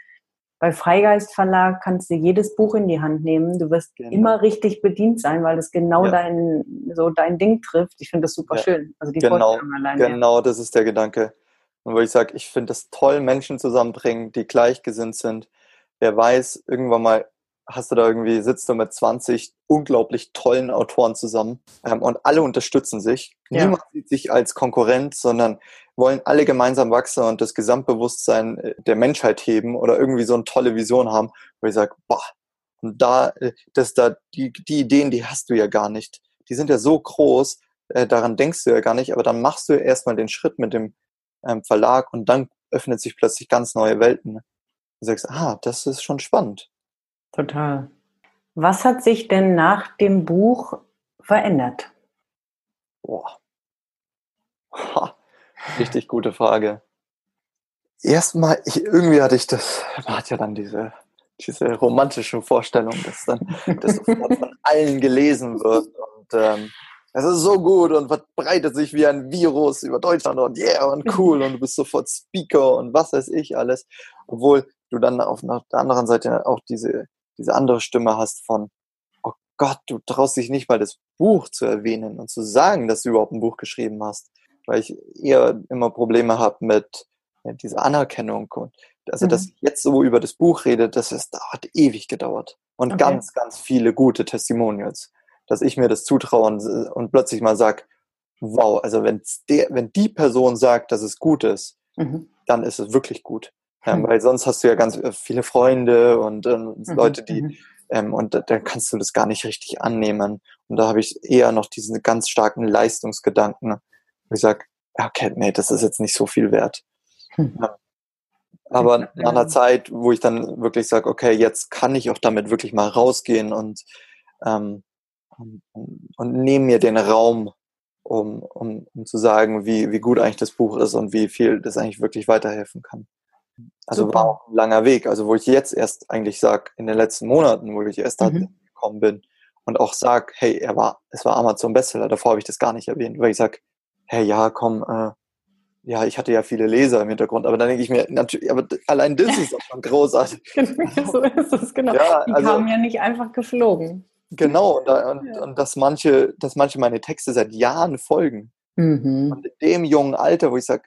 bei Freigeist Verlag kannst du jedes Buch in die Hand nehmen. Du wirst genau. immer richtig bedient sein, weil das genau ja. dein, so dein Ding trifft. Ich finde das super ja. schön. Also die genau, allein, genau, das ist der Gedanke. Und wo ich sage, ich finde es toll, Menschen zusammenbringen, die gleichgesinnt sind. Wer weiß, irgendwann mal hast du da irgendwie, sitzt du mit 20 unglaublich tollen Autoren zusammen ähm, und alle unterstützen sich. Ja. Niemand sieht sich als Konkurrent, sondern wollen alle gemeinsam wachsen und das Gesamtbewusstsein äh, der Menschheit heben oder irgendwie so eine tolle Vision haben, wo ich sage, boah, und da, äh, das da, die, die Ideen, die hast du ja gar nicht. Die sind ja so groß, äh, daran denkst du ja gar nicht, aber dann machst du erstmal den Schritt mit dem ähm, Verlag und dann öffnet sich plötzlich ganz neue Welten. Du sagst, ah, das ist schon spannend. Total. Was hat sich denn nach dem Buch verändert? Boah. Richtig gute Frage. Erstmal, ich, irgendwie hatte ich das, man hat ja dann diese, diese romantischen Vorstellungen, dass dann das sofort von allen gelesen wird und ähm, es ist so gut und verbreitet sich wie ein Virus über Deutschland und yeah und cool und du bist sofort Speaker und was weiß ich alles. Obwohl du dann auf der anderen Seite auch diese diese andere Stimme hast von, oh Gott, du traust dich nicht mal das Buch zu erwähnen und zu sagen, dass du überhaupt ein Buch geschrieben hast, weil ich eher immer Probleme habe mit ja, dieser Anerkennung und also, mhm. dass ich jetzt so über das Buch rede, das ist, hat ewig gedauert und okay. ganz, ganz viele gute Testimonials, dass ich mir das zutraue und, und plötzlich mal sag, wow, also wenn der, wenn die Person sagt, dass es gut ist, mhm. dann ist es wirklich gut. Ähm, weil sonst hast du ja ganz äh, viele Freunde und ähm, mhm. Leute, die, mhm. ähm, und dann kannst du das gar nicht richtig annehmen. Und da habe ich eher noch diesen ganz starken Leistungsgedanken, wo ich sage, okay, nee, das ist jetzt nicht so viel wert. Mhm. Ja. Aber nach einer Zeit, wo ich dann wirklich sage, okay, jetzt kann ich auch damit wirklich mal rausgehen und, ähm, und, und nehme mir den Raum, um, um, um zu sagen, wie, wie gut eigentlich das Buch ist und wie viel das eigentlich wirklich weiterhelfen kann. Also Super. war auch ein langer Weg. Also wo ich jetzt erst eigentlich sage, in den letzten Monaten, wo ich erst mhm. gekommen bin und auch sage, hey, er war, es war Amazon Bestseller, davor habe ich das gar nicht erwähnt, weil ich sage, hey, ja, komm, äh, ja, ich hatte ja viele Leser im Hintergrund, aber dann denke ich mir, natürlich, aber allein das ist auch schon großartig. So ist es, genau. Ja, Die also, kamen ja nicht einfach geflogen. Genau, und, und, und dass manche, dass manche meine Texte seit Jahren folgen Mhm. Und in dem jungen Alter, wo ich sage,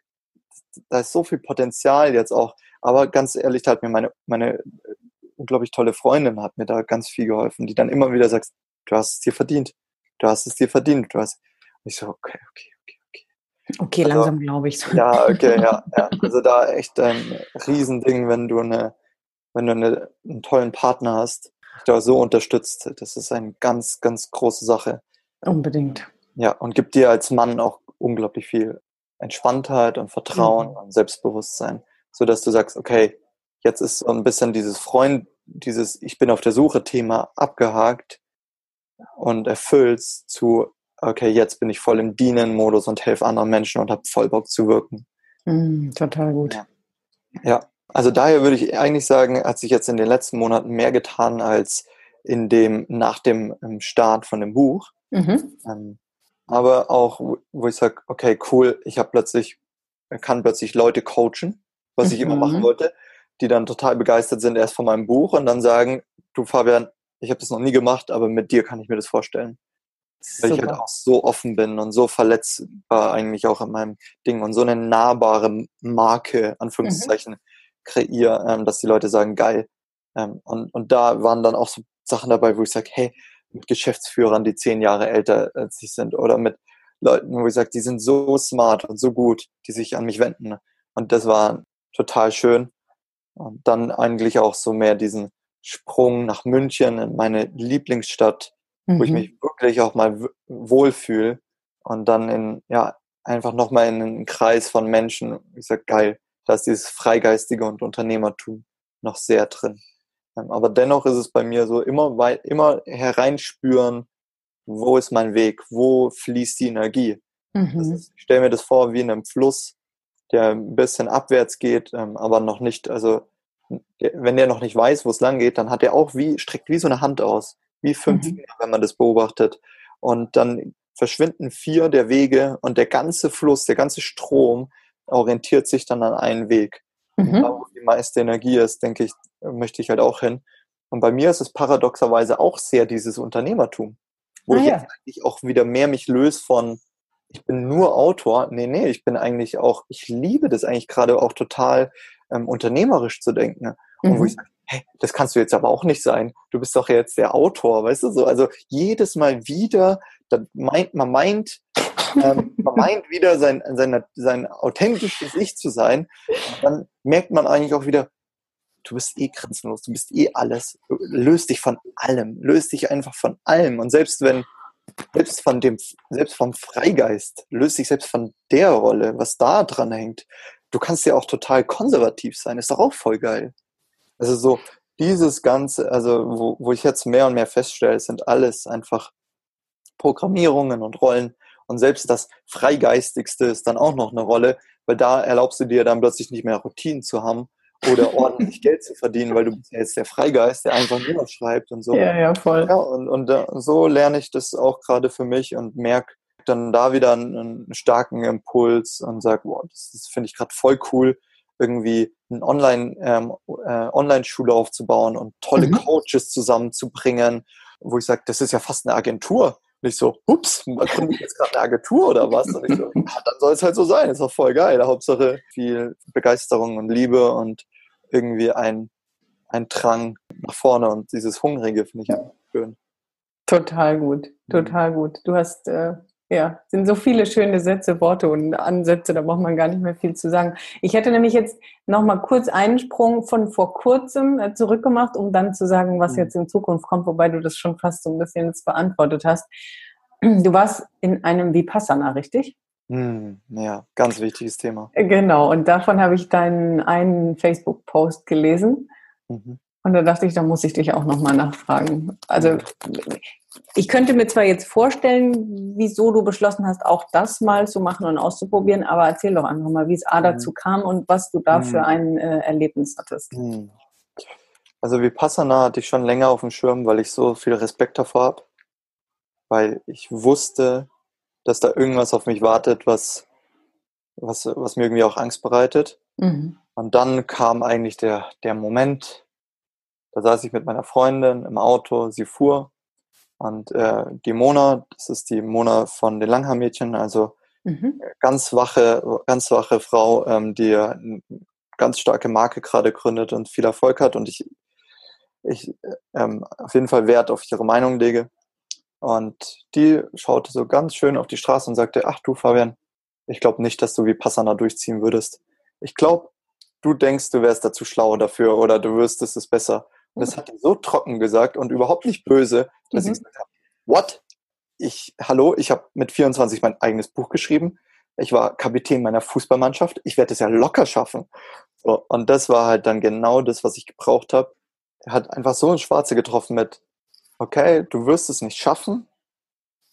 da ist so viel Potenzial jetzt auch. Aber ganz ehrlich, da hat mir meine, meine äh, unglaublich tolle Freundin hat mir da ganz viel geholfen, die dann immer wieder sagt, du hast es dir verdient. Du hast es dir verdient. Du hast. Und ich so, okay, okay, okay, okay. Okay, also, langsam glaube ich so. Ja, okay, ja, ja. Also da echt ein Riesending, wenn du eine, wenn du eine, einen tollen Partner hast, der so unterstützt. Das ist eine ganz, ganz große Sache. Unbedingt. Ja, und gibt dir als Mann auch unglaublich viel Entspanntheit und Vertrauen mhm. und Selbstbewusstsein, so dass du sagst, okay, jetzt ist so ein bisschen dieses Freund, dieses Ich bin auf der Suche Thema abgehakt und erfüllst zu, okay, jetzt bin ich voll im Dienen-Modus und helfe anderen Menschen und habe voll Bock zu wirken. Mhm, total gut. Ja. ja, also daher würde ich eigentlich sagen, hat sich jetzt in den letzten Monaten mehr getan als in dem, nach dem ähm, Start von dem Buch. Mhm. Ähm, aber auch, wo ich sage, okay, cool, ich habe plötzlich, kann plötzlich Leute coachen, was mhm. ich immer machen mhm. wollte, die dann total begeistert sind erst von meinem Buch und dann sagen, du Fabian, ich habe das noch nie gemacht, aber mit dir kann ich mir das vorstellen. Weil ich halt auch so offen bin und so verletzbar eigentlich auch in meinem Ding und so eine nahbare Marke, Anführungszeichen, mhm. kreiere, ähm, dass die Leute sagen, geil. Ähm, und, und da waren dann auch so Sachen dabei, wo ich sage, hey, mit Geschäftsführern, die zehn Jahre älter als ich sind oder mit Leuten, wo ich sage, die sind so smart und so gut, die sich an mich wenden. Und das war total schön. Und dann eigentlich auch so mehr diesen Sprung nach München in meine Lieblingsstadt, mhm. wo ich mhm. mich wirklich auch mal wohlfühle und dann in, ja, einfach nochmal in einen Kreis von Menschen. Ich sage, geil, da ist dieses Freigeistige und Unternehmertum noch sehr drin. Aber dennoch ist es bei mir so, immer, weit, immer hereinspüren, wo ist mein Weg, wo fließt die Energie. Mhm. Ist, ich stelle mir das vor wie in einem Fluss, der ein bisschen abwärts geht, ähm, aber noch nicht, also wenn der noch nicht weiß, wo es lang geht, dann hat er auch wie, streckt wie so eine Hand aus, wie fünf mhm. Finger, wenn man das beobachtet. Und dann verschwinden vier der Wege und der ganze Fluss, der ganze Strom orientiert sich dann an einen Weg. Mhm. Da, wo die meiste Energie ist, denke ich, möchte ich halt auch hin. Und bei mir ist es paradoxerweise auch sehr dieses Unternehmertum, wo ah, ich ja. jetzt eigentlich auch wieder mehr mich löse von, ich bin nur Autor. Nee, nee, ich bin eigentlich auch, ich liebe das eigentlich gerade auch total ähm, unternehmerisch zu denken. Und mhm. wo ich sage, hey, das kannst du jetzt aber auch nicht sein. Du bist doch jetzt der Autor, weißt du so. Also jedes Mal wieder, dann meint, man meint, ähm, man meint wieder sein, sein, sein authentisches Ich zu sein. Und dann merkt man eigentlich auch wieder, du bist eh grenzenlos, du bist eh alles. Löst dich von allem, löst dich einfach von allem. Und selbst wenn, selbst von dem, selbst vom Freigeist, löst dich selbst von der Rolle, was da dran hängt. Du kannst ja auch total konservativ sein, ist doch auch voll geil. Also so dieses Ganze, also wo, wo ich jetzt mehr und mehr feststelle, sind alles einfach Programmierungen und Rollen. Und selbst das Freigeistigste ist dann auch noch eine Rolle, weil da erlaubst du dir dann plötzlich nicht mehr Routinen zu haben oder ordentlich Geld zu verdienen, weil du bist ja jetzt der Freigeist, der einfach nur schreibt und so. Ja, ja, voll. Ja, und, und uh, so lerne ich das auch gerade für mich und merke dann da wieder einen, einen starken Impuls und sage, wow, das, das finde ich gerade voll cool, irgendwie eine Online, ähm, äh, Online-Schule aufzubauen und tolle mhm. Coaches zusammenzubringen, wo ich sage, das ist ja fast eine Agentur. Und ich so, ups, gründe ich jetzt gerade eine Agentur oder was? Und ich so, ja, dann soll es halt so sein, ist doch voll geil. Hauptsache viel Begeisterung und Liebe und irgendwie ein, ein Drang nach vorne und dieses Hungrige finde ich ja. schön. Total gut, mhm. total gut. Du hast, äh, ja, sind so viele schöne Sätze, Worte und Ansätze, da braucht man gar nicht mehr viel zu sagen. Ich hätte nämlich jetzt noch mal kurz einen Sprung von vor kurzem äh, zurückgemacht, um dann zu sagen, was mhm. jetzt in Zukunft kommt, wobei du das schon fast so ein bisschen jetzt beantwortet hast. Du warst in einem Vipassana, richtig? Hm, ja, ganz wichtiges Thema. Genau, und davon habe ich deinen einen Facebook-Post gelesen. Mhm. Und da dachte ich, da muss ich dich auch nochmal nachfragen. Also ich könnte mir zwar jetzt vorstellen, wieso du beschlossen hast, auch das mal zu machen und auszuprobieren, aber erzähl doch einfach mal, wie es A mhm. dazu kam und was du da für mhm. ein äh, Erlebnis hattest. Mhm. Also Vipassana hatte ich schon länger auf dem Schirm, weil ich so viel Respekt davor habe. Weil ich wusste, dass da irgendwas auf mich wartet, was, was, was mir irgendwie auch Angst bereitet. Mhm. Und dann kam eigentlich der, der Moment, da saß ich mit meiner Freundin im Auto, sie fuhr und äh, die Mona, das ist die Mona von den Langhaar-Mädchen, also Mhm. Ganz wache, ganz wache Frau, ähm, die eine ganz starke Marke gerade gründet und viel Erfolg hat und ich, ich ähm, auf jeden Fall Wert auf ihre Meinung lege. Und die schaute so ganz schön auf die Straße und sagte, ach du Fabian, ich glaube nicht, dass du wie Passana durchziehen würdest. Ich glaube, du denkst, du wärst dazu schlau dafür oder du wüsstest es besser. Und das hat die so trocken gesagt und überhaupt nicht böse, dass mhm. ich gesagt habe, what? Ich, hallo, ich habe mit 24 mein eigenes Buch geschrieben. Ich war Kapitän meiner Fußballmannschaft. Ich werde es ja locker schaffen. So, und das war halt dann genau das, was ich gebraucht habe. Er hat einfach so ein Schwarze getroffen mit, okay, du wirst es nicht schaffen,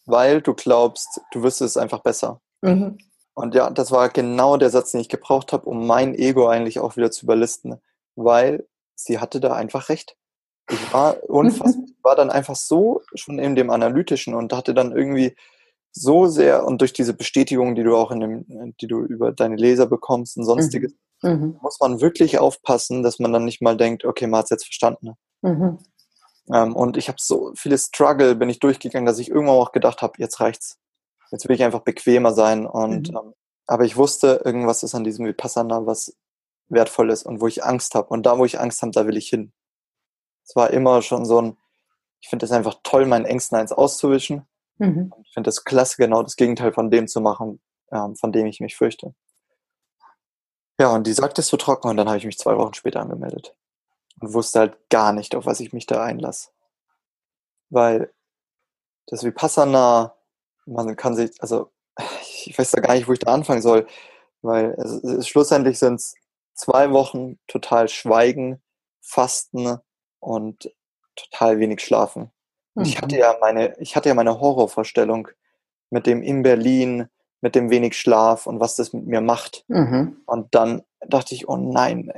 weil du glaubst, du wirst es einfach besser. Mhm. Und ja, das war genau der Satz, den ich gebraucht habe, um mein Ego eigentlich auch wieder zu überlisten, weil sie hatte da einfach recht. Ich war unfassbar, war dann einfach so schon in dem Analytischen und hatte dann irgendwie so sehr und durch diese Bestätigung, die du auch in dem, die du über deine Leser bekommst und sonstiges, mhm. mhm. muss man wirklich aufpassen, dass man dann nicht mal denkt, okay, man hat es jetzt verstanden. Mhm. Ähm, und ich habe so viele Struggle, bin ich durchgegangen, dass ich irgendwann auch gedacht habe, jetzt reicht's jetzt will ich einfach bequemer sein. Und mhm. ähm, aber ich wusste, irgendwas ist an diesem Vipassana, was wertvoll ist und wo ich Angst habe. Und da, wo ich Angst habe, da will ich hin. Es war immer schon so ein, ich finde es einfach toll, meinen Ängsten eins auszuwischen. Mhm. Ich finde es klasse, genau das Gegenteil von dem zu machen, ähm, von dem ich mich fürchte. Ja, und die sagte es so trocken und dann habe ich mich zwei Wochen später angemeldet. Und wusste halt gar nicht, auf was ich mich da einlasse. Weil das Vipassana man kann sich, also ich weiß da gar nicht, wo ich da anfangen soll, weil es, es, schlussendlich sind es zwei Wochen total Schweigen, Fasten und total wenig Schlafen. Mhm. Ich hatte mhm. ja meine, ich hatte ja meine Horrorvorstellung mit dem in Berlin, mit dem wenig Schlaf und was das mit mir macht. Mhm. Und dann dachte ich, oh nein,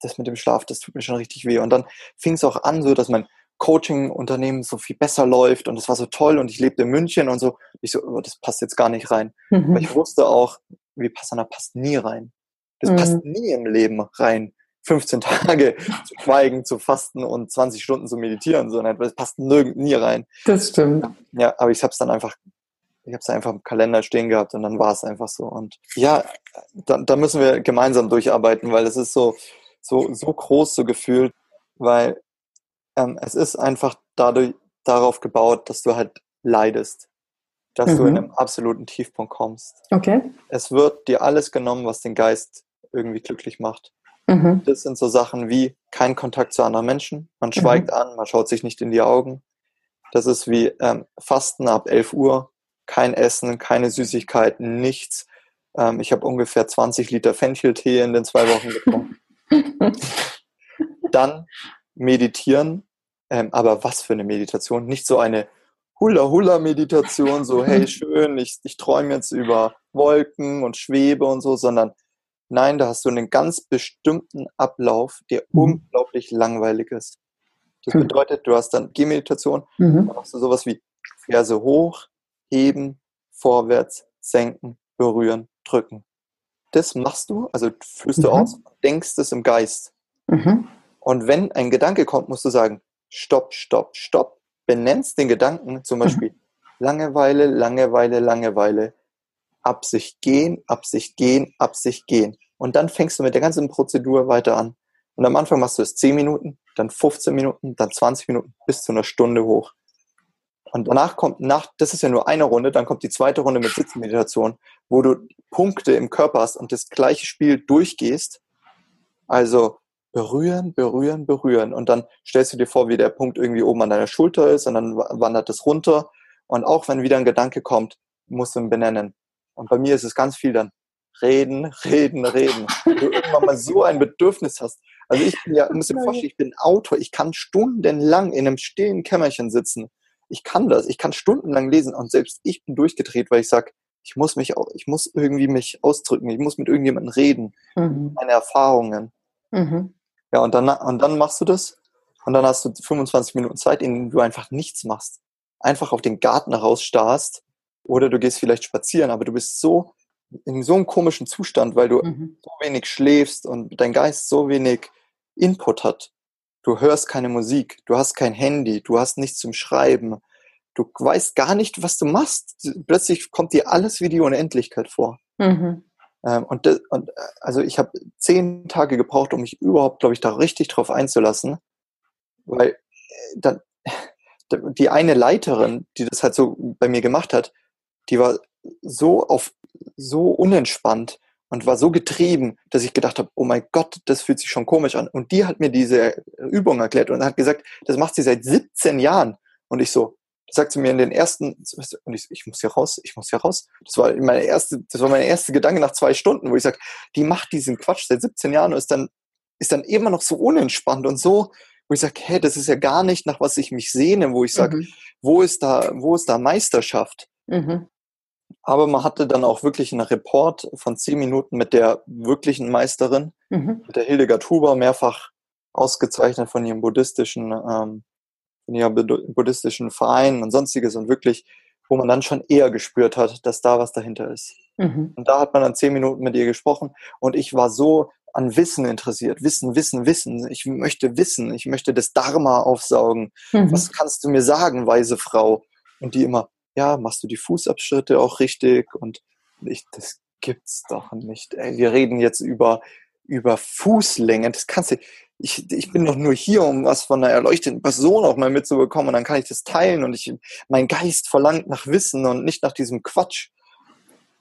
das mit dem Schlaf, das tut mir schon richtig weh. Und dann fing es auch an, so dass mein Coaching-Unternehmen so viel besser läuft und es war so toll und ich lebte in München und so. Ich so, oh, das passt jetzt gar nicht rein. Mhm. Aber ich wusste auch, wie Passana passt nie rein. Das mhm. passt nie im Leben rein. 15 Tage zu schweigen, zu fasten und 20 Stunden zu meditieren, sondern das passt nirgend nie rein. Das stimmt. Ja, aber ich habe es dann einfach, ich habe es einfach im Kalender stehen gehabt und dann war es einfach so. Und ja, da, da müssen wir gemeinsam durcharbeiten, weil es ist so, so, so groß so gefühlt, weil ähm, es ist einfach dadurch darauf gebaut, dass du halt leidest, dass mhm. du in mhm. einem absoluten Tiefpunkt kommst. Okay. Es wird dir alles genommen, was den Geist irgendwie glücklich macht. Mhm. Das sind so Sachen wie kein Kontakt zu anderen Menschen, man schweigt mhm. an, man schaut sich nicht in die Augen. Das ist wie ähm, Fasten ab 11 Uhr, kein Essen, keine Süßigkeiten, nichts. Ähm, ich habe ungefähr 20 Liter Fencheltee in den zwei Wochen getrunken. Dann meditieren, ähm, aber was für eine Meditation? Nicht so eine Hula-Hula-Meditation, so hey schön, ich, ich träume jetzt über Wolken und Schwebe und so, sondern nein, da hast du einen ganz bestimmten Ablauf, der mhm. unglaublich langweilig ist. Das hm. bedeutet, du hast dann Gehmeditation, mhm. dann machst du sowas wie Ferse hoch, heben, vorwärts, senken, berühren, drücken. Das machst du, also führst mhm. du aus und denkst es im Geist. Mhm. Und wenn ein Gedanke kommt, musst du sagen, stopp, stopp, stopp. Benennst den Gedanken, zum mhm. Beispiel Langeweile, Langeweile, Langeweile. Absicht gehen, Absicht gehen, Absicht gehen. Und dann fängst du mit der ganzen Prozedur weiter an. Und am Anfang machst du es 10 Minuten, dann 15 Minuten, dann 20 Minuten, bis zu einer Stunde hoch. Und danach kommt, nach, das ist ja nur eine Runde, dann kommt die zweite Runde mit Sitzmeditation, wo du Punkte im Körper hast und das gleiche Spiel durchgehst. Also berühren, berühren, berühren. Und dann stellst du dir vor, wie der Punkt irgendwie oben an deiner Schulter ist und dann wandert es runter. Und auch wenn wieder ein Gedanke kommt, musst du ihn benennen. Und bei mir ist es ganz viel dann reden, reden, reden. Wenn du irgendwann mal so ein Bedürfnis hast. Also ich bin ja, du musst dir vorstellen, ich bin Autor. Ich kann stundenlang in einem stillen Kämmerchen sitzen. Ich kann das. Ich kann stundenlang lesen. Und selbst ich bin durchgedreht, weil ich sage, ich muss mich, ich muss irgendwie mich ausdrücken. Ich muss mit irgendjemandem reden. Mhm. Meine Erfahrungen. Mhm. Ja, und dann, und dann machst du das und dann hast du 25 Minuten Zeit, in denen du einfach nichts machst. Einfach auf den Garten rausstarrst oder du gehst vielleicht spazieren, aber du bist so in so einem komischen Zustand, weil du mhm. so wenig schläfst und dein Geist so wenig Input hat. Du hörst keine Musik, du hast kein Handy, du hast nichts zum Schreiben. du weißt gar nicht, was du machst. Plötzlich kommt dir alles wie die Unendlichkeit vor. Mhm. Ähm, und, das, und äh, also ich habe zehn Tage gebraucht, um mich überhaupt, glaube ich, da richtig drauf einzulassen, weil äh, dann die eine Leiterin, die das halt so bei mir gemacht hat, die war so auf so unentspannt und war so getrieben, dass ich gedacht habe, oh mein Gott, das fühlt sich schon komisch an. Und die hat mir diese Übung erklärt und hat gesagt, das macht sie seit 17 Jahren. Und ich so, sagt sie mir in den ersten, und ich, ich muss hier raus, ich muss hier raus. Das war meine erste, das war mein erster Gedanke nach zwei Stunden, wo ich sage, die macht diesen Quatsch seit 17 Jahren und ist dann, ist dann immer noch so unentspannt und so, wo ich sage, hey, das ist ja gar nicht nach was ich mich sehne, wo ich sage, mhm. wo ist da, wo ist da Meisterschaft? Mhm. Aber man hatte dann auch wirklich einen Report von zehn Minuten mit der wirklichen Meisterin, mhm. mit der Hildegard Huber, mehrfach ausgezeichnet von ihrem buddhistischen ähm, in ihrem buddhistischen Verein und sonstiges und wirklich, wo man dann schon eher gespürt hat, dass da was dahinter ist. Mhm. Und da hat man dann zehn Minuten mit ihr gesprochen und ich war so an Wissen interessiert. Wissen, Wissen, Wissen. Ich möchte wissen. Ich möchte das Dharma aufsaugen. Mhm. Was kannst du mir sagen, weise Frau? Und die immer, ja, machst du die Fußabschritte auch richtig? Und ich, das gibt's doch nicht. Ey, wir reden jetzt über, über Fußlänge. Das kannst du, ich, ich bin doch nur hier, um was von einer erleuchteten Person auch mal mitzubekommen und dann kann ich das teilen und ich, mein Geist verlangt nach Wissen und nicht nach diesem Quatsch.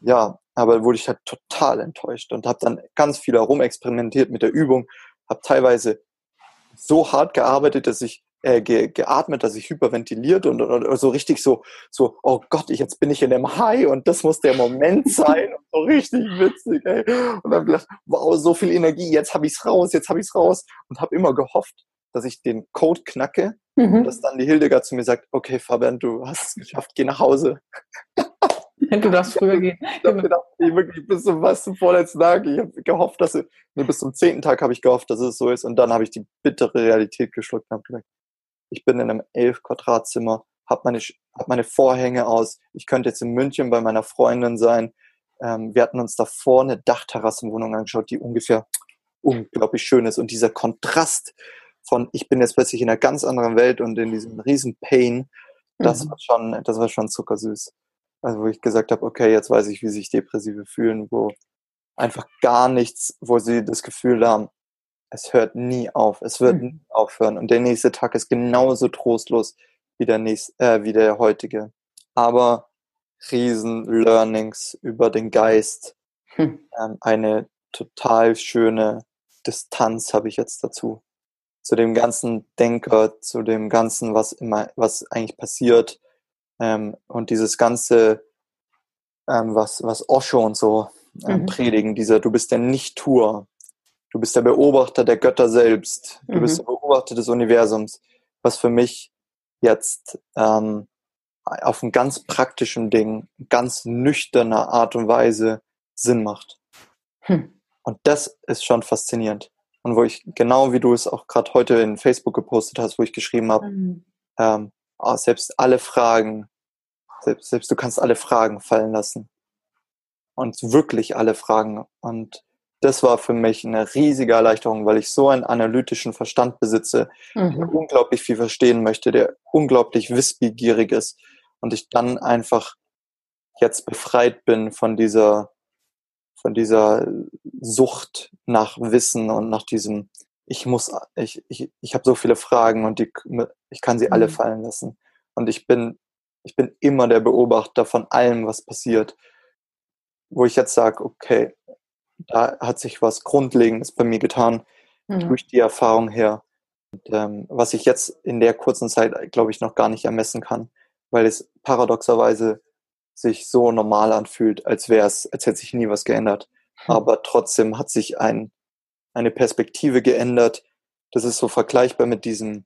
Ja, aber wurde ich halt total enttäuscht und habe dann ganz viel herumexperimentiert mit der Übung, habe teilweise so hart gearbeitet, dass ich äh, ge, geatmet, dass ich hyperventiliert und, und, und, so richtig so, so, oh Gott, ich, jetzt bin ich in dem High und das muss der Moment sein. Und so richtig witzig, ey. Und dann gedacht, wow, so viel Energie, jetzt habe ich's raus, jetzt habe ich's raus. Und habe immer gehofft, dass ich den Code knacke mhm. und dass dann die Hildegard zu mir sagt, okay, Fabian, du hast es geschafft, geh nach Hause. Du darfst früher gehen. Ich habe gedacht, ich wirklich bis zum was zum vorletzten Tag. Ich habe gehofft, dass nee, bis zum zehnten Tag habe ich gehofft, dass es so ist. Und dann habe ich die bittere Realität geschluckt und habe gedacht, ich bin in einem elf Quadratzimmer, habe meine, hab meine Vorhänge aus. Ich könnte jetzt in München bei meiner Freundin sein. Ähm, wir hatten uns davor eine Dachterrassenwohnung angeschaut, die ungefähr unglaublich schön ist. Und dieser Kontrast von, ich bin jetzt plötzlich in einer ganz anderen Welt und in diesem riesen Pain, das mhm. war schon, das war schon zuckersüß. Also wo ich gesagt habe, okay, jetzt weiß ich, wie sich Depressive fühlen, wo einfach gar nichts, wo sie das Gefühl haben, es hört nie auf, es wird mhm. nie aufhören. Und der nächste Tag ist genauso trostlos wie der, nächste, äh, wie der heutige. Aber riesen Learnings über den Geist. Hm. Ähm, eine total schöne Distanz habe ich jetzt dazu. Zu dem ganzen Denker, zu dem ganzen, was immer, was eigentlich passiert. Ähm, und dieses ganze, ähm, was, was Osho und so ähm, mhm. predigen, dieser, du bist der Nicht-Tour, Du bist der Beobachter der Götter selbst. Du mhm. bist der Beobachter des Universums. Was für mich jetzt ähm, auf einem ganz praktischen Ding, ganz nüchterner Art und Weise Sinn macht. Hm. Und das ist schon faszinierend. Und wo ich, genau wie du es auch gerade heute in Facebook gepostet hast, wo ich geschrieben habe, mhm. ähm, oh, selbst alle Fragen, selbst, selbst du kannst alle Fragen fallen lassen. Und wirklich alle Fragen. Und das war für mich eine riesige Erleichterung, weil ich so einen analytischen Verstand besitze, mhm. der unglaublich viel verstehen möchte, der unglaublich wissbegierig ist und ich dann einfach jetzt befreit bin von dieser, von dieser Sucht nach Wissen und nach diesem, ich muss, ich, ich, ich habe so viele Fragen und die, ich kann sie mhm. alle fallen lassen. Und ich bin, ich bin immer der Beobachter von allem, was passiert. Wo ich jetzt sage, okay, da hat sich was Grundlegendes bei mir getan mhm. durch die Erfahrung her. Und, ähm, was ich jetzt in der kurzen Zeit, glaube ich, noch gar nicht ermessen kann, weil es paradoxerweise sich so normal anfühlt, als wäre es, als hätte sich nie was geändert. Mhm. Aber trotzdem hat sich ein, eine Perspektive geändert. Das ist so vergleichbar mit diesem,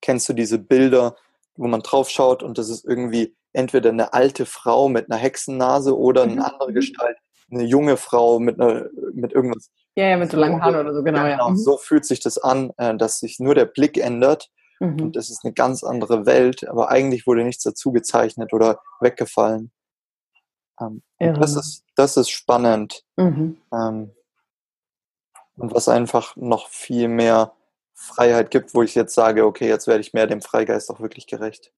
kennst du diese Bilder, wo man drauf schaut und das ist irgendwie entweder eine alte Frau mit einer Hexennase oder eine mhm. andere Gestalt, eine junge Frau mit, einer, mit irgendwas. Ja, ja, mit so langen Haaren oder so, genau. Ja, genau. Mhm. So fühlt sich das an, äh, dass sich nur der Blick ändert mhm. und das ist eine ganz andere Welt, aber eigentlich wurde nichts dazu gezeichnet oder weggefallen. Ähm, das, ist, das ist spannend. Mhm. Ähm, und was einfach noch viel mehr Freiheit gibt, wo ich jetzt sage, okay, jetzt werde ich mehr dem Freigeist auch wirklich gerecht.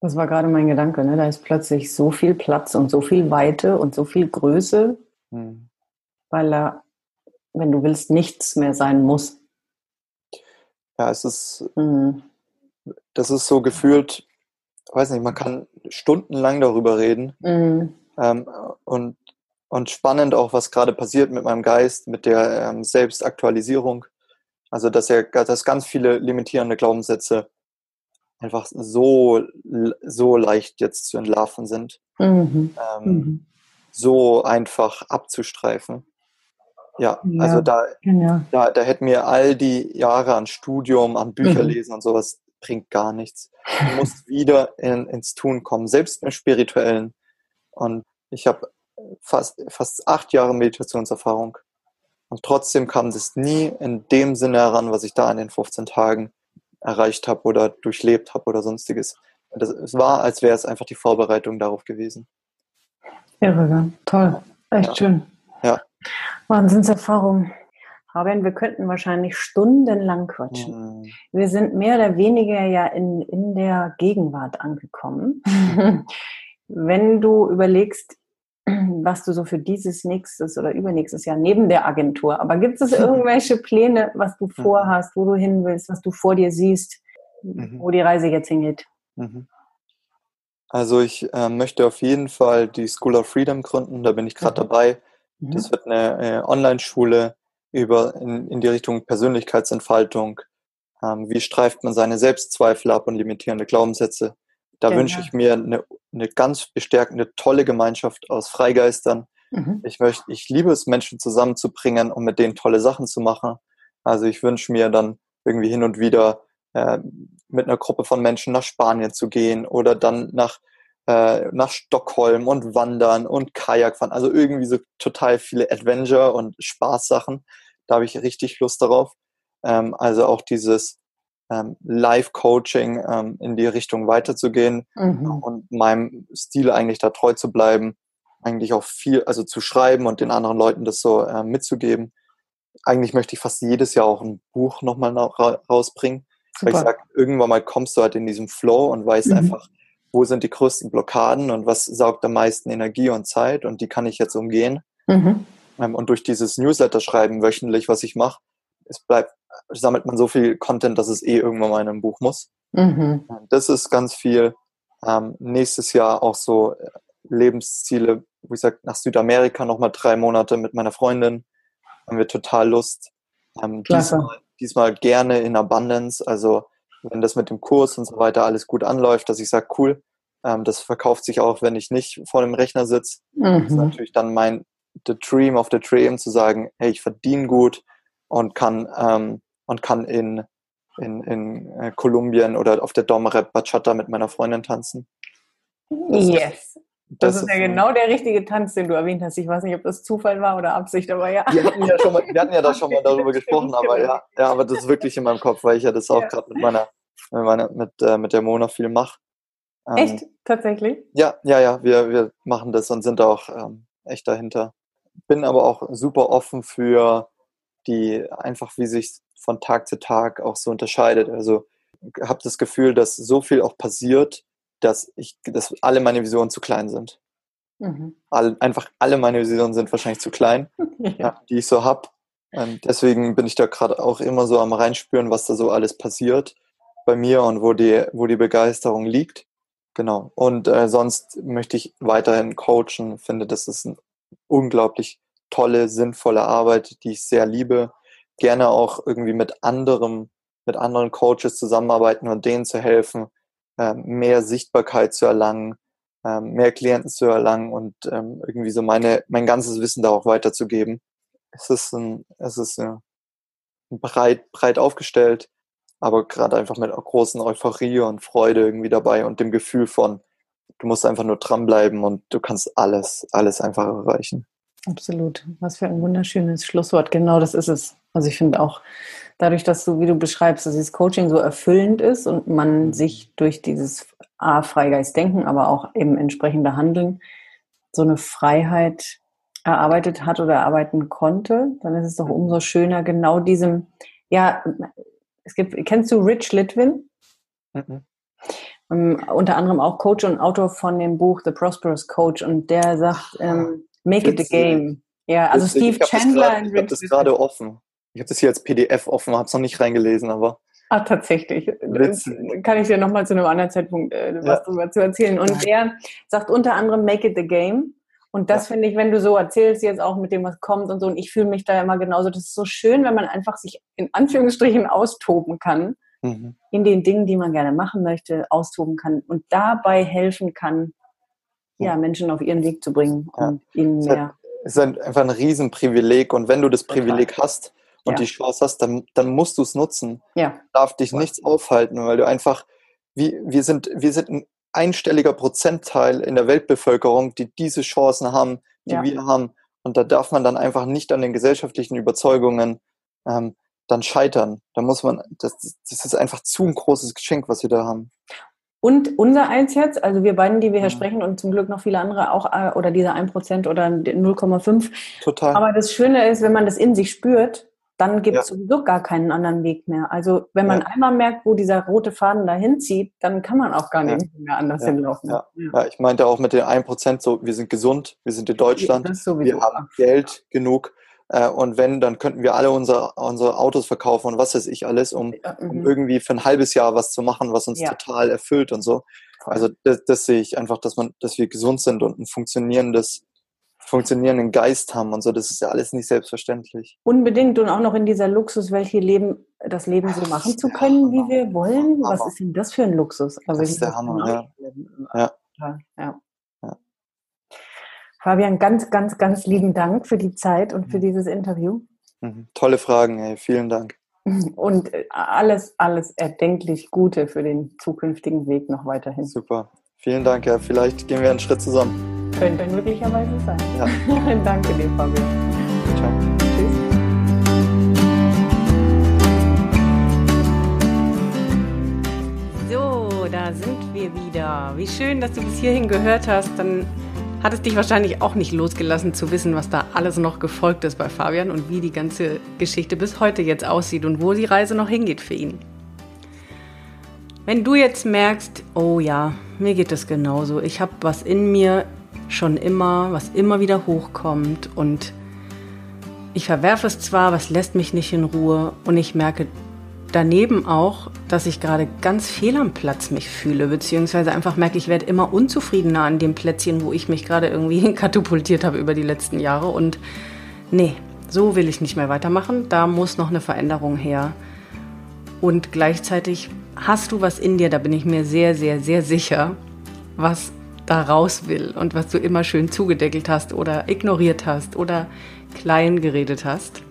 Das war gerade mein Gedanke, ne? Da ist plötzlich so viel Platz und so viel Weite und so viel Größe, hm. weil er, wenn du willst, nichts mehr sein muss. Ja, es ist, mhm. das ist so gefühlt, weiß nicht, man kann stundenlang darüber reden. Mhm. Ähm, und, und spannend auch, was gerade passiert mit meinem Geist, mit der ähm, Selbstaktualisierung. Also, dass er, dass ganz viele limitierende Glaubenssätze einfach so, so leicht jetzt zu entlarven sind. Mhm. Ähm, mhm. So einfach abzustreifen. Ja, ja also da, genau. da, da hätten mir all die Jahre an Studium, an Bücherlesen mhm. und sowas bringt gar nichts. Du musst wieder in, ins Tun kommen, selbst im Spirituellen. Und ich habe fast, fast acht Jahre Meditationserfahrung. Und trotzdem kam das nie in dem Sinne heran, was ich da in den 15 Tagen erreicht habe oder durchlebt habe oder sonstiges. Das, es war, als wäre es einfach die Vorbereitung darauf gewesen. Irre, toll, echt ja. schön. Ja. Wahnsinnserfahrung. Fabian, wir könnten wahrscheinlich stundenlang quatschen. Mhm. Wir sind mehr oder weniger ja in, in der Gegenwart angekommen. Wenn du überlegst, was du so für dieses nächstes oder übernächstes Jahr neben der Agentur. Aber gibt es irgendwelche Pläne, was du mhm. vorhast, wo du hin willst, was du vor dir siehst, mhm. wo die Reise jetzt hingeht? Mhm. Also ich äh, möchte auf jeden Fall die School of Freedom gründen, da bin ich gerade mhm. dabei. Mhm. Das wird eine äh, Online-Schule über in, in die Richtung Persönlichkeitsentfaltung. Ähm, wie streift man seine Selbstzweifel ab und limitierende Glaubenssätze? Da genau. wünsche ich mir eine, eine ganz bestärkende, tolle Gemeinschaft aus Freigeistern. Mhm. Ich möchte, ich liebe es, Menschen zusammenzubringen, um mit denen tolle Sachen zu machen. Also ich wünsche mir dann irgendwie hin und wieder äh, mit einer Gruppe von Menschen nach Spanien zu gehen oder dann nach äh, nach Stockholm und wandern und Kajak fahren. Also irgendwie so total viele Adventure und Spaßsachen. Da habe ich richtig Lust darauf. Ähm, also auch dieses ähm, Live-Coaching ähm, in die Richtung weiterzugehen mhm. und meinem Stil eigentlich da treu zu bleiben, eigentlich auch viel, also zu schreiben und den anderen Leuten das so äh, mitzugeben. Eigentlich möchte ich fast jedes Jahr auch ein Buch nochmal ra rausbringen. Super. Weil ich sage, irgendwann mal kommst du halt in diesem Flow und weißt mhm. einfach, wo sind die größten Blockaden und was saugt am meisten Energie und Zeit und die kann ich jetzt umgehen. Mhm. Ähm, und durch dieses Newsletter schreiben wöchentlich, was ich mache, es bleibt, sammelt man so viel Content, dass es eh irgendwann mal in einem Buch muss. Mhm. Das ist ganz viel. Ähm, nächstes Jahr auch so äh, Lebensziele, wie gesagt, nach Südamerika nochmal drei Monate mit meiner Freundin. Haben wir total Lust. Ähm, diesmal, diesmal gerne in Abundance, also wenn das mit dem Kurs und so weiter alles gut anläuft, dass ich sage, cool, ähm, das verkauft sich auch, wenn ich nicht vor dem Rechner sitze. Mhm. Das ist natürlich dann mein the dream of the dream zu sagen, hey, ich verdiene gut, und kann, ähm, und kann in, in, in äh, Kolumbien oder auf der Domrep Bachata mit meiner Freundin tanzen. Das yes. Ist, das, das, ist ja genau der richtige Tanz, den du erwähnt hast. Ich weiß nicht, ob das Zufall war oder Absicht, aber ja. Wir hatten ja, schon mal, wir hatten ja da schon mal darüber gesprochen, aber ja, ja, aber das ist wirklich in meinem Kopf, weil ich ja das auch ja. gerade mit meiner, mit, meiner, mit, äh, mit der Mona viel mache. Ähm, echt? Tatsächlich? Ja, ja, ja, wir, wir machen das und sind auch ähm, echt dahinter. Bin aber auch super offen für die einfach wie sich von Tag zu Tag auch so unterscheidet. Also habe das Gefühl, dass so viel auch passiert, dass ich, dass alle meine Visionen zu klein sind. Mhm. All, einfach alle meine Visionen sind wahrscheinlich zu klein, ja. Die ich so habe. Und deswegen bin ich da gerade auch immer so am reinspüren, was da so alles passiert bei mir und wo die, wo die Begeisterung liegt. Genau. Und äh, sonst möchte ich weiterhin coachen, finde, das ist ein unglaublich tolle, sinnvolle Arbeit, die ich sehr liebe. Gerne auch irgendwie mit anderem, mit anderen Coaches zusammenarbeiten und denen zu helfen, ähm, mehr Sichtbarkeit zu erlangen, ähm, mehr Klienten zu erlangen und ähm, irgendwie so meine, mein ganzes Wissen da auch weiterzugeben. Es ist ein, es ist ein breit, breit aufgestellt, aber gerade einfach mit großen Euphorie und Freude irgendwie dabei und dem Gefühl von, du musst einfach nur dranbleiben und du kannst alles, alles einfach erreichen. Absolut. Was für ein wunderschönes Schlusswort. Genau das ist es. Also ich finde auch, dadurch, dass du, wie du beschreibst, dass dieses Coaching so erfüllend ist und man mhm. sich durch dieses A, Freigeist-Denken, aber auch eben entsprechende Handeln so eine Freiheit erarbeitet hat oder erarbeiten konnte, dann ist es doch umso schöner, genau diesem, ja, es gibt, kennst du Rich Litwin? Mhm. um, ähm, unter anderem auch Coach und Autor von dem Buch The Prosperous Coach und der sagt, um, ähm, make it a game. Ja, also Steve ich Chandler. ich habe das gerade offen. Ich habe das hier als PDF offen, habe es noch nicht reingelesen, aber. Ah, tatsächlich. Kann ich dir nochmal zu einem anderen Zeitpunkt äh, was ja. darüber zu erzählen. Und der sagt unter anderem Make it the game. Und das ja. finde ich, wenn du so erzählst, jetzt auch mit dem, was kommt und so, und ich fühle mich da immer genauso, das ist so schön, wenn man einfach sich in Anführungsstrichen austoben kann, mhm. in den Dingen, die man gerne machen möchte, austoben kann und dabei helfen kann, ja, Menschen auf ihren Weg zu bringen ja. und ihnen mehr ist einfach ein Riesenprivileg. Und wenn du das Privileg hast und ja. die Chance hast, dann, dann musst du es nutzen. Ja. Darf dich nichts aufhalten, weil du einfach, wie, wir, sind, wir sind ein einstelliger Prozentteil in der Weltbevölkerung, die diese Chancen haben, die ja. wir haben. Und da darf man dann einfach nicht an den gesellschaftlichen Überzeugungen ähm, dann scheitern. Da muss man, das, das ist einfach zu ein großes Geschenk, was wir da haben. Und unser eins jetzt, also wir beiden, die wir hier ja. sprechen und zum Glück noch viele andere auch, äh, oder dieser 1% oder 0,5. Total. Aber das Schöne ist, wenn man das in sich spürt, dann gibt es ja. sowieso gar keinen anderen Weg mehr. Also wenn man ja. einmal merkt, wo dieser rote Faden dahin zieht, dann kann man auch gar nicht mehr anders hinlaufen. Ja. Ich meinte auch mit den 1% so, wir sind gesund, wir sind in Deutschland, wir haben Geld genug, und wenn, dann könnten wir alle unsere, unsere Autos verkaufen und was weiß ich alles, um, um mhm. irgendwie für ein halbes Jahr was zu machen, was uns ja. total erfüllt und so. Also das, das sehe ich einfach, dass man, dass wir gesund sind und ein funktionierendes, funktionierenden Geist haben und so. Das ist ja alles nicht selbstverständlich. Unbedingt und auch noch in dieser Luxus, welche Leben, das Leben so machen zu können, wie wir wollen. Was ist denn das für ein Luxus? Also das ist der Hammer, ja. ja. ja. Fabian, ganz, ganz, ganz lieben Dank für die Zeit und für mhm. dieses Interview. Mhm. Tolle Fragen, ey. vielen Dank. Und äh, alles, alles erdenklich Gute für den zukünftigen Weg noch weiterhin. Super. Vielen Dank, ja. Vielleicht gehen wir einen Schritt zusammen. Könnte möglicherweise sein. Ja. Danke dir, Fabian. Ciao. Tschüss. So, da sind wir wieder. Wie schön, dass du bis hierhin gehört hast. Dann hat es dich wahrscheinlich auch nicht losgelassen zu wissen, was da alles noch gefolgt ist bei Fabian und wie die ganze Geschichte bis heute jetzt aussieht und wo die Reise noch hingeht für ihn. Wenn du jetzt merkst, oh ja, mir geht es genauso, ich habe was in mir schon immer, was immer wieder hochkommt und ich verwerfe es zwar, was lässt mich nicht in Ruhe und ich merke, daneben auch, dass ich gerade ganz fehl am Platz mich fühle, beziehungsweise einfach merke, ich werde immer unzufriedener an dem Plätzchen, wo ich mich gerade irgendwie katapultiert habe über die letzten Jahre. Und nee, so will ich nicht mehr weitermachen. Da muss noch eine Veränderung her. Und gleichzeitig hast du was in dir, da bin ich mir sehr, sehr, sehr sicher, was da raus will und was du immer schön zugedeckelt hast oder ignoriert hast oder klein geredet hast.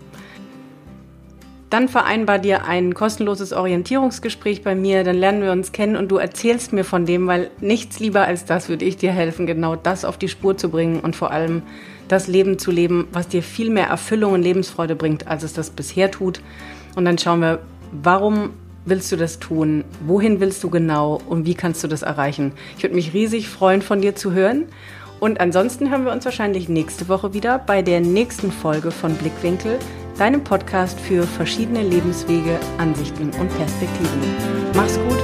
Dann vereinbar dir ein kostenloses Orientierungsgespräch bei mir, dann lernen wir uns kennen und du erzählst mir von dem, weil nichts lieber als das würde ich dir helfen, genau das auf die Spur zu bringen und vor allem das Leben zu leben, was dir viel mehr Erfüllung und Lebensfreude bringt, als es das bisher tut. Und dann schauen wir, warum willst du das tun? Wohin willst du genau? Und wie kannst du das erreichen? Ich würde mich riesig freuen, von dir zu hören. Und ansonsten hören wir uns wahrscheinlich nächste Woche wieder bei der nächsten Folge von Blickwinkel deinem Podcast für verschiedene Lebenswege, Ansichten und Perspektiven. Mach's gut